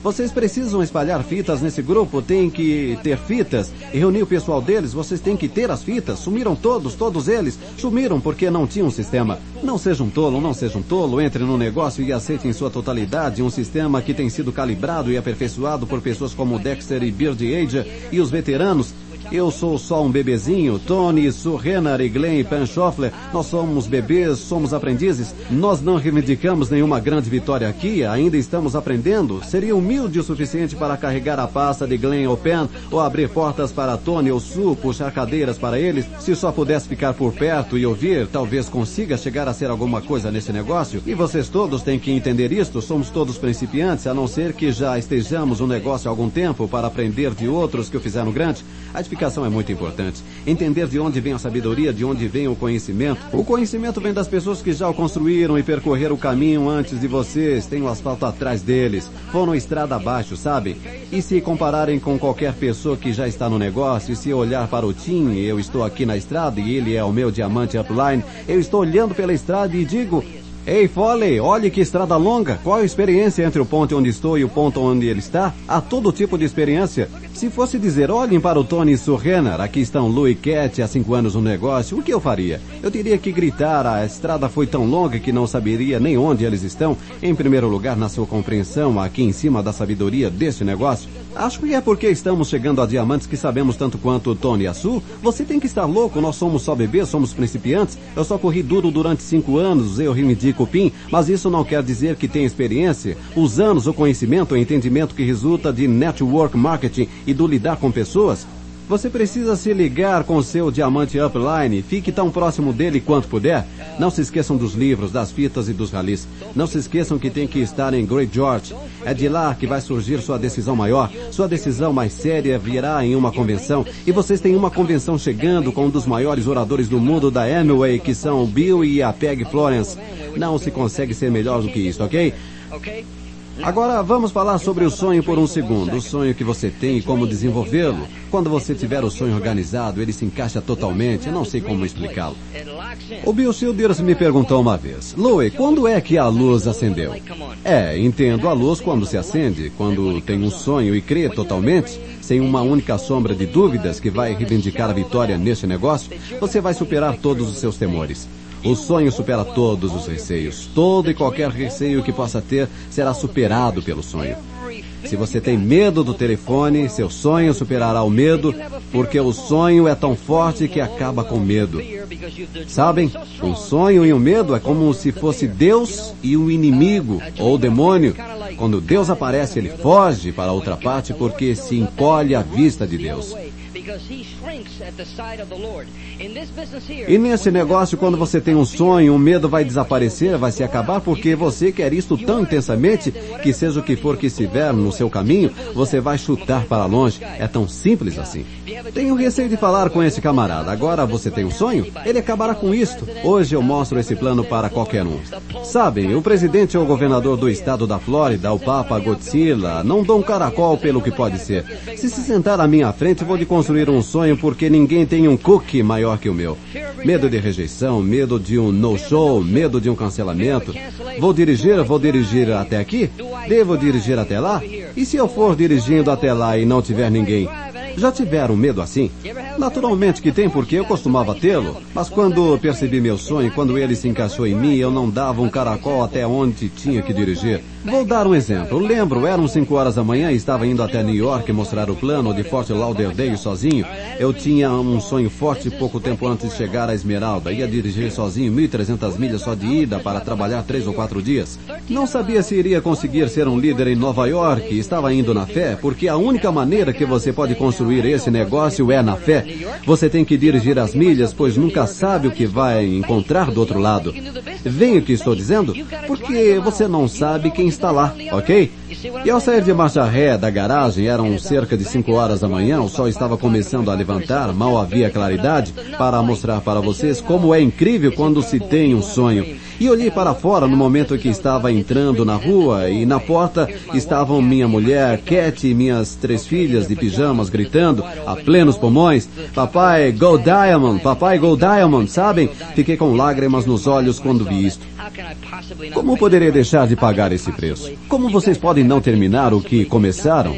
Vocês precisam espalhar fitas nesse grupo, tem que ter fitas. E reunir o pessoal deles, vocês têm que ter as fitas. Sumiram todos, todos eles. Sumiram porque não tinham um sistema. Não sejam um tolo, não sejam um tolo. Entre no negócio e aceite em sua totalidade um sistema que tem sido calibrado e aperfeiçoado por pessoas como Dexter e Beard Age e os veteranos Eu sou só um bebezinho. Tony, e Glenn Panschoffler, nós somos bebês, somos aprendizes. Nós não reivindicamos nenhuma grande vitória aqui, ainda estamos aprendendo. Seria humilde o suficiente para carregar a pasta de Glenn ou Pen, ou abrir portas para Tony ou Sue, puxar cadeiras para eles. Se só pudesse ficar por perto e ouvir, talvez consiga chegar a ser alguma coisa nesse negócio. E vocês todos têm que entender isto, somos todos principiantes, a não ser que já estejamos um negócio há algum tempo para aprender de outros que o fizeram grande. A edificação é muito importante. Entender de onde vem a sabedoria, de onde vem o conhecimento. O conhecimento vem das pessoas que já o construíram e percorreram o caminho antes de vocês, têm o asfalto atrás deles, foram estrada abaixo, sabe? E se compararem com qualquer pessoa que já está no negócio, e se olhar para o Tim, eu estou aqui na estrada e ele é o meu diamante upline, eu estou olhando pela estrada e digo, Ei, Foley, olhe que estrada longa. Qual a experiência entre o ponto onde estou e o ponto onde ele está? Há todo tipo de experiência. Se fosse dizer, olhem para o Tony Surrenner, aqui estão Lou e Cat há cinco anos no negócio, o que eu faria? Eu teria que gritar, a estrada foi tão longa que não saberia nem onde eles estão. Em primeiro lugar, na sua compreensão, aqui em cima da sabedoria deste negócio. Acho que é porque estamos chegando a diamantes que sabemos tanto quanto o Tony e a Su. Você tem que estar louco, nós somos só bebês, somos principiantes. Eu só corri duro durante cinco anos, eu o PIN, mas isso não quer dizer que tenha experiência. Os anos, o conhecimento, o entendimento que resulta de network marketing e do lidar com pessoas, você precisa se ligar com seu diamante upline. Fique tão próximo dele quanto puder. Não se esqueçam dos livros, das fitas e dos ralis. Não se esqueçam que tem que estar em Great George. É de lá que vai surgir sua decisão maior. Sua decisão mais séria virá em uma convenção. E vocês têm uma convenção chegando com um dos maiores oradores do mundo da Amway, que são Bill e a Peg Florence. Não se consegue ser melhor do que isso, ok? Agora vamos falar sobre o sonho por um segundo. O sonho que você tem e como desenvolvê-lo. Quando você tiver o sonho organizado, ele se encaixa totalmente. Não sei como explicá-lo. O Bill Childers me perguntou uma vez, Louie, quando é que a luz acendeu? É, entendo a luz quando se acende, quando tem um sonho e crê totalmente, sem uma única sombra de dúvidas que vai reivindicar a vitória neste negócio, você vai superar todos os seus temores. O sonho supera todos os receios. Todo e qualquer receio que possa ter será superado pelo sonho. Se você tem medo do telefone, seu sonho superará o medo, porque o sonho é tão forte que acaba com medo. Sabem, um sonho e o um medo é como se fosse Deus e o inimigo, ou o demônio. Quando Deus aparece, ele foge para outra parte porque se encolhe à vista de Deus. E nesse negócio, quando você tem um sonho, o medo vai desaparecer, vai se acabar, porque você quer isto tão intensamente que seja o que for que estiver no seu caminho, você vai chutar para longe. É tão simples assim. Tenho receio de falar com esse camarada. Agora você tem um sonho? Ele acabará com isto. Hoje eu mostro esse plano para qualquer um. Sabem, o presidente ou o governador do estado da Flórida, o Papa Godzilla, não dão um caracol pelo que pode ser. Se se sentar à minha frente, vou lhe construir um sonho porque ninguém tem um cookie maior que o meu. Medo de rejeição, medo de um no-show, medo de um cancelamento. Vou dirigir, vou dirigir até aqui? Devo dirigir até lá? E se eu for dirigindo até lá e não tiver ninguém? Já tiveram medo assim? Naturalmente que tem, porque eu costumava tê-lo. Mas quando percebi meu sonho, quando ele se encaixou em mim, eu não dava um caracol até onde tinha que dirigir. Vou dar um exemplo. Lembro, eram 5 horas da manhã e estava indo até New York mostrar o plano de Fort Lauderdale sozinho. Eu tinha um sonho forte pouco tempo antes de chegar a Esmeralda. Ia dirigir sozinho 1.300 milhas só de ida para trabalhar três ou quatro dias. Não sabia se iria conseguir ser um líder em Nova York. Estava indo na fé, porque a única maneira que você pode construir esse negócio é na fé. Você tem que dirigir as milhas, pois nunca sabe o que vai encontrar do outro lado. Vem o que estou dizendo? Porque você não sabe quem está lá, ok? E ao sair de marcha ré da garagem, eram cerca de 5 horas da manhã, o sol estava começando a levantar, mal havia claridade, para mostrar para vocês como é incrível quando se tem um sonho. E olhei para fora no momento que estava entrando na rua e na porta estavam minha mulher, Cat e minhas três filhas de pijamas gritando a plenos pulmões, papai, go diamond, papai, go diamond, sabem? Fiquei com lágrimas nos olhos quando vi isto. Como poderia deixar de pagar esse preço? Como vocês podem não terminar o que começaram?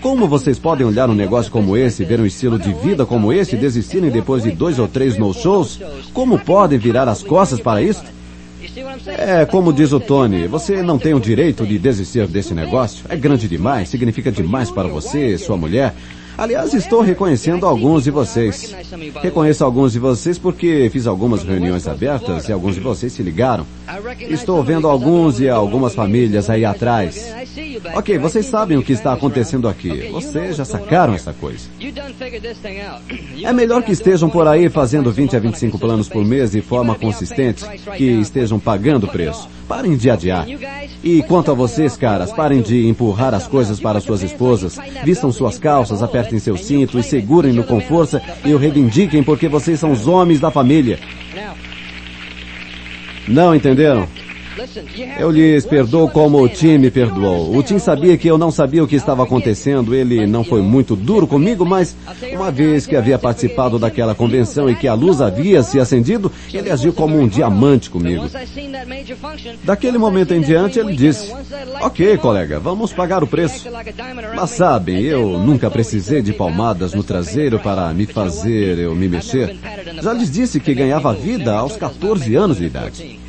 Como vocês podem olhar um negócio como esse, ver um estilo de vida como esse e desistirem depois de dois ou três no-shows? Como podem virar as costas para isso? É, como diz o Tony, você não tem o direito de desistir desse negócio. É grande demais, significa demais para você, sua mulher. Aliás, estou reconhecendo alguns de vocês. Reconheço alguns de vocês porque fiz algumas reuniões abertas e alguns de vocês se ligaram. Estou vendo alguns e algumas famílias aí atrás. Ok, vocês sabem o que está acontecendo aqui. Vocês já sacaram essa coisa. É melhor que estejam por aí fazendo 20 a 25 planos por mês de forma consistente, que estejam pagando o preço. Parem de adiar. E quanto a vocês, caras, parem de empurrar as coisas para suas esposas. Vistam suas calças, apertem seu cinto e segurem-no com força e o reivindiquem porque vocês são os homens da família. Não entenderam? Eu lhes perdoo como o Tim me perdoou. O Tim sabia que eu não sabia o que estava acontecendo. Ele não foi muito duro comigo, mas uma vez que havia participado daquela convenção e que a luz havia se acendido, ele agiu como um diamante comigo. Daquele momento em diante, ele disse: Ok, colega, vamos pagar o preço. Mas sabem, eu nunca precisei de palmadas no traseiro para me fazer eu me mexer. Já lhes disse que ganhava vida aos 14 anos de idade.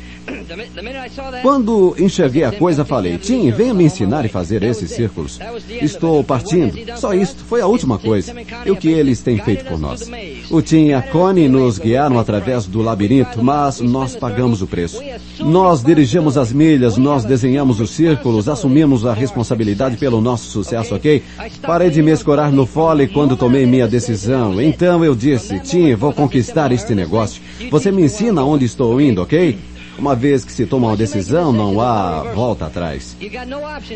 Quando enxerguei a coisa, falei, Tim, venha me ensinar a fazer esses círculos. Estou partindo. Só isto. Foi a última coisa. E o que eles têm feito por nós? O Tim e a Connie nos guiaram através do labirinto, mas nós pagamos o preço. Nós dirigimos as milhas, nós desenhamos os círculos, assumimos a responsabilidade pelo nosso sucesso, ok? Parei de me escorar no fole quando tomei minha decisão. Então eu disse, Tim, vou conquistar este negócio. Você me ensina onde estou indo, ok? Uma vez que se toma uma decisão, não há volta atrás.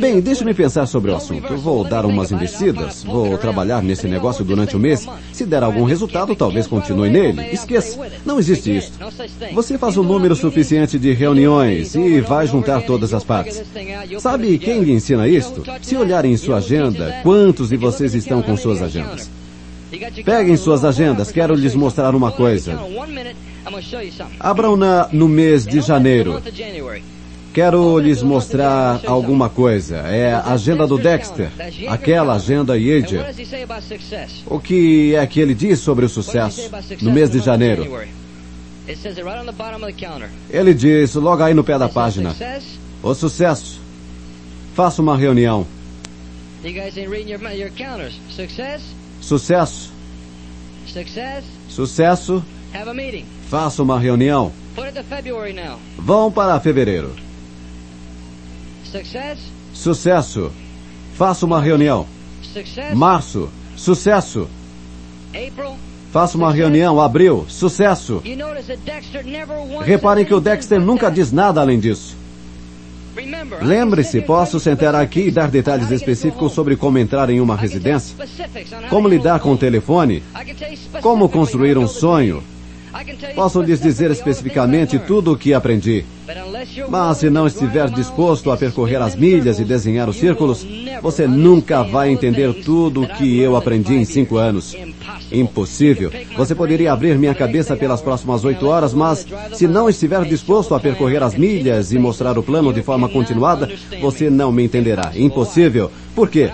Bem, deixe-me pensar sobre o assunto. Vou dar umas investidas, vou trabalhar nesse negócio durante o um mês. Se der algum resultado, talvez continue nele. Esqueça, não existe isso. Você faz um número suficiente de reuniões e vai juntar todas as partes. Sabe quem lhe ensina isto? Se olharem em sua agenda, quantos de vocês estão com suas agendas? Peguem suas agendas, quero lhes mostrar uma coisa. Abram-na no mês de janeiro. Quero lhes mostrar alguma coisa. É a agenda do Dexter. Aquela agenda Yeager. O que é que ele diz sobre o sucesso no mês de janeiro? Ele diz logo aí no pé da página. O sucesso. Faça uma reunião. Sucesso. Sucesso. Faça uma reunião. Vão para fevereiro. Sucesso. Faça uma reunião. Março. Sucesso. Faça uma reunião. Abril. Sucesso. Reparem que o Dexter nunca diz nada além disso. Lembre-se, posso sentar aqui e dar detalhes específicos sobre como entrar em uma residência, como lidar com o telefone, como construir um sonho, Posso lhes dizer especificamente tudo o que aprendi. Mas se não estiver disposto a percorrer as milhas e desenhar os círculos, você nunca vai entender tudo o que eu aprendi em cinco anos. Impossível. Você poderia abrir minha cabeça pelas próximas oito horas, mas se não estiver disposto a percorrer as milhas e mostrar o plano de forma continuada, você não me entenderá. Impossível. Por quê?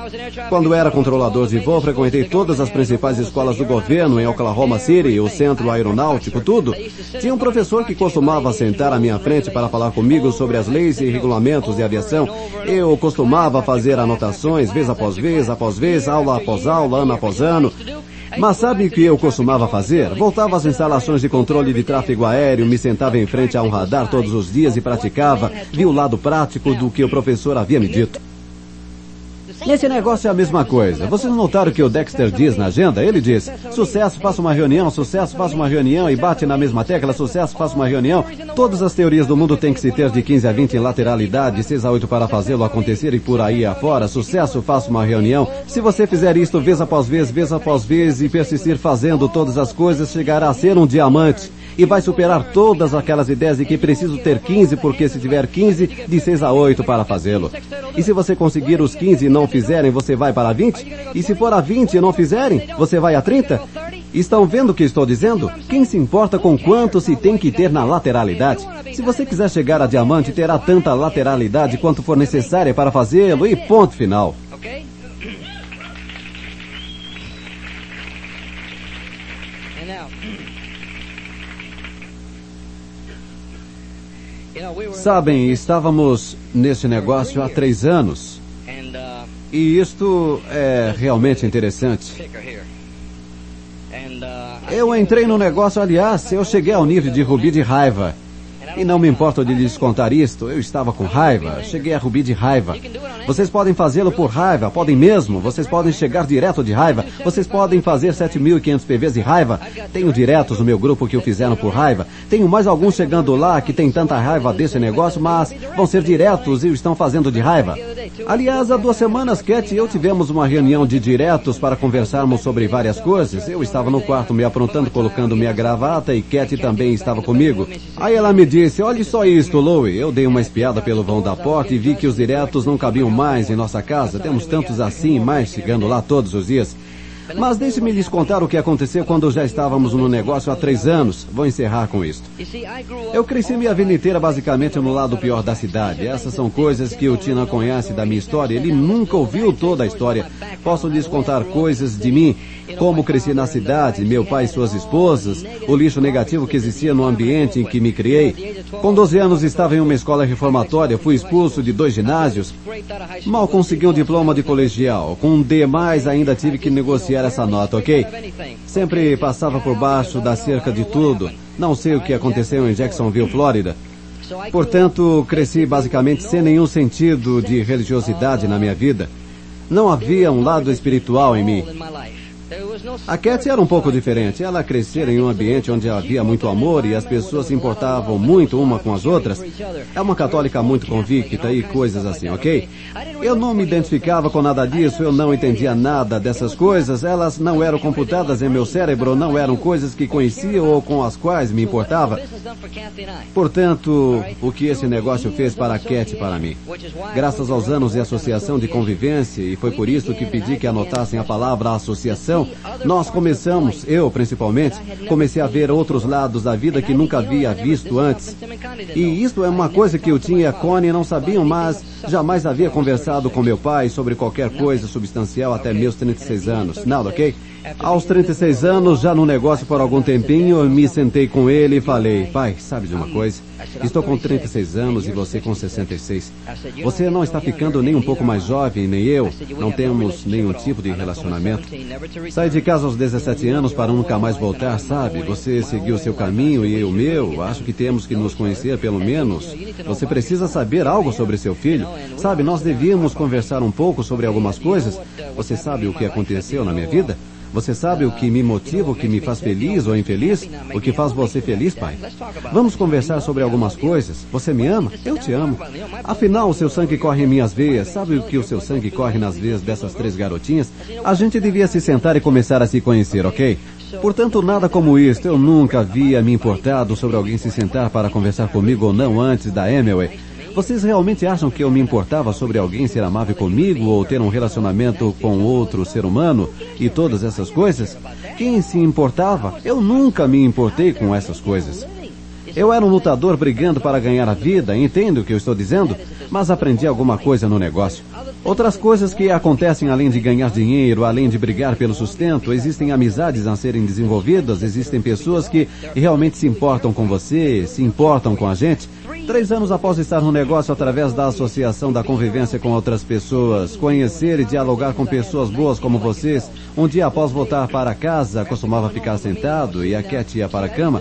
Quando era controlador de voo, frequentei todas as principais escolas do governo em Oklahoma City, o centro aeronáutico, tudo. Tinha um professor que costumava sentar à minha frente para falar comigo sobre as leis e regulamentos de aviação. Eu costumava fazer anotações vez após vez, após vez, aula após aula, ano após ano. Mas sabe o que eu costumava fazer? Voltava às instalações de controle de tráfego aéreo, me sentava em frente a um radar todos os dias e praticava, vi o lado prático do que o professor havia me dito. Nesse negócio é a mesma coisa. Vocês notaram que o Dexter diz na agenda? Ele diz, sucesso, faça uma reunião, sucesso, faça uma reunião e bate na mesma tecla, sucesso, faça uma reunião. Todas as teorias do mundo têm que se ter de 15 a 20 em lateralidade, 6 a 8 para fazê-lo acontecer e por aí afora. Sucesso, faça uma reunião. Se você fizer isto vez após vez, vez após vez e persistir fazendo todas as coisas, chegará a ser um diamante e vai superar todas aquelas ideias de que preciso ter 15, porque se tiver 15, de 6 a 8 para fazê-lo. E se você conseguir os 15 e não fizerem, você vai para 20? E se for a 20 e não fizerem, você vai a 30? Estão vendo o que estou dizendo? Quem se importa com quanto se tem que ter na lateralidade? Se você quiser chegar a diamante, terá tanta lateralidade quanto for necessária para fazê-lo e ponto final. Sabem, estávamos nesse negócio há três anos. E isto é realmente interessante. Eu entrei no negócio, aliás, eu cheguei ao nível de Rubi de raiva. E não me importo de lhes contar isto, eu estava com raiva, cheguei a Rubi de raiva. Vocês podem fazê-lo por raiva, podem mesmo, vocês podem chegar direto de raiva, vocês podem fazer 7.500 PVs de raiva. Tenho diretos no meu grupo que o fizeram por raiva. Tenho mais alguns chegando lá que tem tanta raiva desse negócio, mas vão ser diretos e o estão fazendo de raiva. Aliás, há duas semanas, Cat e eu tivemos uma reunião de diretos para conversarmos sobre várias coisas. Eu estava no quarto me aprontando, colocando minha gravata e Cat também estava comigo. Aí ela me disse, olhe só isto, Louie. Eu dei uma espiada pelo vão da porta e vi que os diretos não cabiam mais em nossa casa. Temos tantos assim, mais chegando lá todos os dias. Mas deixe-me lhes contar o que aconteceu quando já estávamos no negócio há três anos. Vou encerrar com isto. Eu cresci minha vida inteira basicamente no lado pior da cidade. Essas são coisas que o Tina conhece da minha história. Ele nunca ouviu toda a história. Posso lhes contar coisas de mim, como cresci na cidade, meu pai e suas esposas, o lixo negativo que existia no ambiente em que me criei. Com 12 anos estava em uma escola reformatória, fui expulso de dois ginásios. Mal consegui um diploma de colegial. Com um D+, ainda tive que negociar essa nota, ok? Sempre passava por baixo da cerca de tudo. Não sei o que aconteceu em Jacksonville, Flórida. Portanto, cresci basicamente sem nenhum sentido de religiosidade na minha vida. Não havia um lado espiritual em mim. A Cat era um pouco diferente. Ela crescera em um ambiente onde havia muito amor e as pessoas se importavam muito uma com as outras. É uma católica muito convicta e coisas assim, ok? Eu não me identificava com nada disso, eu não entendia nada dessas coisas, elas não eram computadas em meu cérebro, não eram coisas que conhecia ou com as quais me importava. Portanto, o que esse negócio fez para a Cat e para mim? Graças aos anos de associação de convivência, e foi por isso que pedi que anotassem a palavra associação, nós começamos, eu principalmente, comecei a ver outros lados da vida que nunca havia visto antes. E isto é uma coisa que eu tinha e a Connie não sabiam, mas jamais havia conversado com meu pai sobre qualquer coisa substancial até meus 36 anos. Nada, ok? Aos 36 anos, já no negócio por algum tempinho, eu me sentei com ele e falei, pai, sabe de uma coisa? Estou com 36 anos e você com 66. Você não está ficando nem um pouco mais jovem, nem eu. Não temos nenhum tipo de relacionamento. Saí de casa aos 17 anos para nunca mais voltar, sabe? Você seguiu seu caminho e eu o meu. Acho que temos que nos conhecer pelo menos. Você precisa saber algo sobre seu filho. Sabe, nós devíamos conversar um pouco sobre algumas coisas. Você sabe o que aconteceu na minha vida? Você sabe o que me motiva, o que me faz feliz ou infeliz? O que faz você feliz, pai? Vamos conversar sobre algumas coisas. Você me ama? Eu te amo. Afinal, o seu sangue corre em minhas veias. Sabe o que o seu sangue corre nas veias dessas três garotinhas? A gente devia se sentar e começar a se conhecer, ok? Portanto, nada como isto. Eu nunca havia me importado sobre alguém se sentar para conversar comigo ou não antes da Emily. Vocês realmente acham que eu me importava sobre alguém ser amável comigo ou ter um relacionamento com outro ser humano e todas essas coisas? Quem se importava? Eu nunca me importei com essas coisas. Eu era um lutador brigando para ganhar a vida, entendo o que eu estou dizendo? Mas aprendi alguma coisa no negócio. Outras coisas que acontecem além de ganhar dinheiro, além de brigar pelo sustento, existem amizades a serem desenvolvidas, existem pessoas que realmente se importam com você, se importam com a gente. Três anos após estar no negócio através da associação da convivência com outras pessoas, conhecer e dialogar com pessoas boas como vocês, um dia após voltar para casa, costumava ficar sentado e a Cat ia para a cama,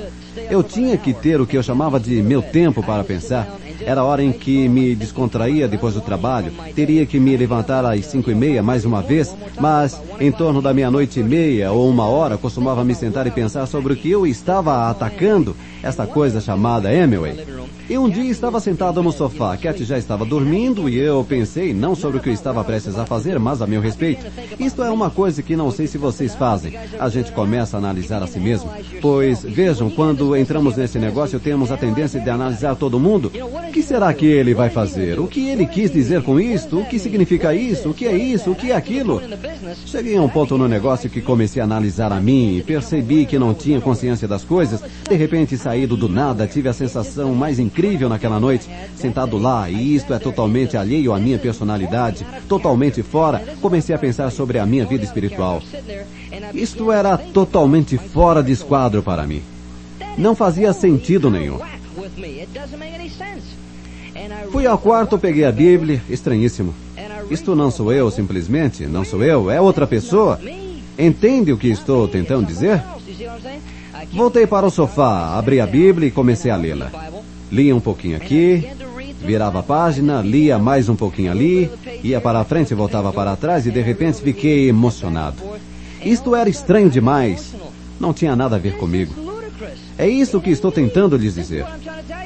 eu tinha que ter o que eu chamava de meu tempo para pensar. Era a hora em que me descontraía depois do trabalho. Teria que me levantar às cinco e meia mais uma vez, mas em torno da meia-noite e meia ou uma hora costumava me sentar e pensar sobre o que eu estava atacando, essa coisa chamada Emily. E um dia estava sentado no sofá, Cat já estava dormindo e eu pensei não sobre o que eu estava prestes a fazer, mas a meu respeito. Isto é uma coisa que não sei se vocês fazem. A gente começa a analisar a si mesmo. Pois, vejam, quando entramos nesse negócio, temos a tendência de analisar todo mundo. Que será que ele vai fazer? O que ele quis dizer com isto? O que significa isso? O que é isso? O que é aquilo? Cheguei a um ponto no negócio que comecei a analisar a mim e percebi que não tinha consciência das coisas. De repente, saído do nada, tive a sensação mais incrível incrível naquela noite, sentado lá, e isto é totalmente alheio à minha personalidade, totalmente fora, comecei a pensar sobre a minha vida espiritual. Isto era totalmente fora de esquadro para mim. Não fazia sentido nenhum. Fui ao quarto, peguei a Bíblia, estranhíssimo. Isto não sou eu, simplesmente. Não sou eu, é outra pessoa. Entende o que estou tentando dizer? Voltei para o sofá, abri a Bíblia e comecei a lê-la. Lia um pouquinho aqui, virava a página, lia mais um pouquinho ali, ia para frente e voltava para trás e de repente fiquei emocionado. Isto era estranho demais. Não tinha nada a ver comigo. É isso que estou tentando lhes dizer.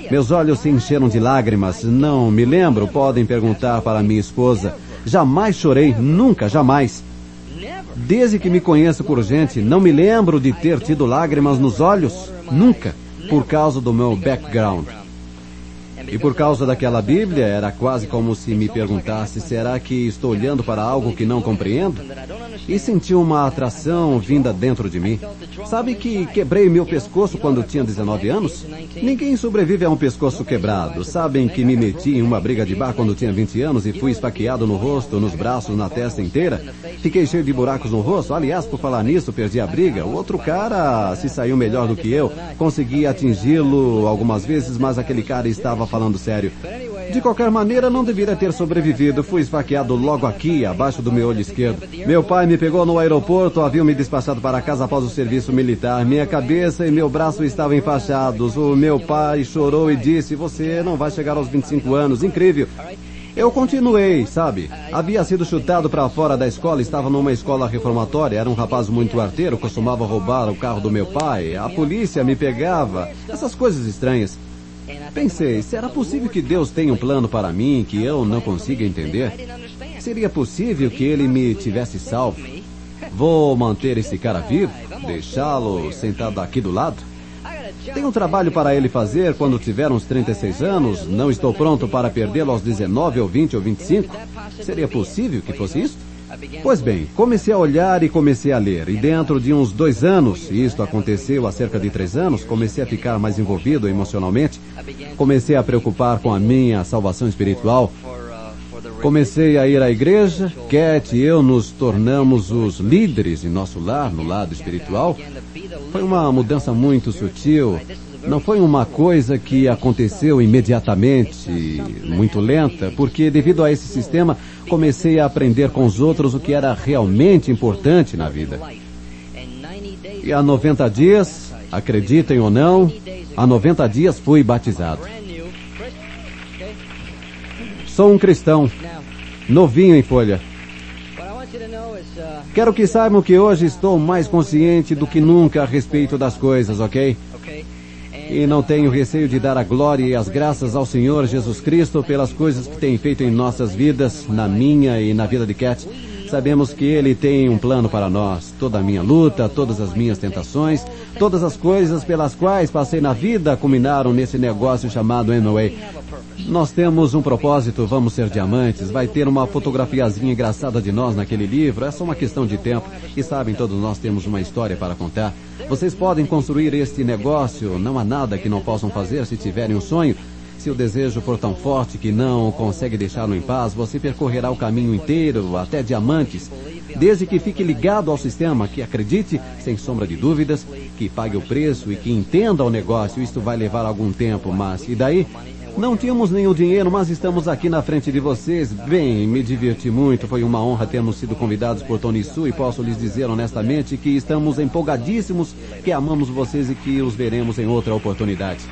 Meus olhos se encheram de lágrimas. Não me lembro, podem perguntar para minha esposa. Jamais chorei, nunca, jamais. Desde que me conheço por gente, não me lembro de ter tido lágrimas nos olhos, nunca, por causa do meu background. E por causa daquela Bíblia, era quase como se me perguntasse: será que estou olhando para algo que não compreendo? E senti uma atração vinda dentro de mim. Sabe que quebrei meu pescoço quando tinha 19 anos? Ninguém sobrevive a um pescoço quebrado. Sabem que me meti em uma briga de bar quando tinha 20 anos e fui esfaqueado no rosto, nos braços, na testa inteira? Fiquei cheio de buracos no rosto. Aliás, por falar nisso, perdi a briga. O outro cara se saiu melhor do que eu. Consegui atingi-lo algumas vezes, mas aquele cara estava falando sério. De qualquer maneira, não deveria ter sobrevivido. Fui esfaqueado logo aqui, abaixo do meu olho esquerdo. Meu pai me pegou no aeroporto, haviam me despachado para casa após o serviço militar. Minha cabeça e meu braço estavam enfaixados. O meu pai chorou e disse, você não vai chegar aos 25 anos. Incrível. Eu continuei, sabe? Havia sido chutado para fora da escola, estava numa escola reformatória, era um rapaz muito arteiro, costumava roubar o carro do meu pai, a polícia me pegava, essas coisas estranhas. Pensei, será possível que Deus tenha um plano para mim que eu não consiga entender? Seria possível que ele me tivesse salvo? Vou manter esse cara vivo? Deixá-lo sentado aqui do lado? Tenho um trabalho para ele fazer quando tiver uns 36 anos. Não estou pronto para perdê-lo aos 19 ou 20 ou 25. Seria possível que fosse isso? Pois bem, comecei a olhar e comecei a ler. E dentro de uns dois anos, e isto aconteceu há cerca de três anos, comecei a ficar mais envolvido emocionalmente. Comecei a preocupar com a minha salvação espiritual. Comecei a ir à igreja, Cat e eu nos tornamos os líderes em nosso lar, no lado espiritual. Foi uma mudança muito sutil. Não foi uma coisa que aconteceu imediatamente, muito lenta, porque devido a esse sistema comecei a aprender com os outros o que era realmente importante na vida. E há 90 dias, acreditem ou não, há 90 dias fui batizado. Sou um cristão, novinho em folha. Quero que saibam que hoje estou mais consciente do que nunca a respeito das coisas, ok? E não tenho receio de dar a glória e as graças ao Senhor Jesus Cristo pelas coisas que tem feito em nossas vidas, na minha e na vida de Cat. Sabemos que Ele tem um plano para nós. Toda a minha luta, todas as minhas tentações, todas as coisas pelas quais passei na vida culminaram nesse negócio chamado Amway. Nós temos um propósito, vamos ser diamantes, vai ter uma fotografiazinha engraçada de nós naquele livro, é só uma questão de tempo. E sabem, todos nós temos uma história para contar. Vocês podem construir este negócio, não há nada que não possam fazer se tiverem um sonho. Se o desejo for tão forte que não consegue deixá-lo em paz, você percorrerá o caminho inteiro, até diamantes, desde que fique ligado ao sistema, que acredite, sem sombra de dúvidas, que pague o preço e que entenda o negócio. Isto vai levar algum tempo, mas e daí? Não tínhamos nenhum dinheiro, mas estamos aqui na frente de vocês. Bem, me diverti muito. Foi uma honra termos sido convidados por Tony Su e posso lhes dizer honestamente que estamos empolgadíssimos, que amamos vocês e que os veremos em outra oportunidade.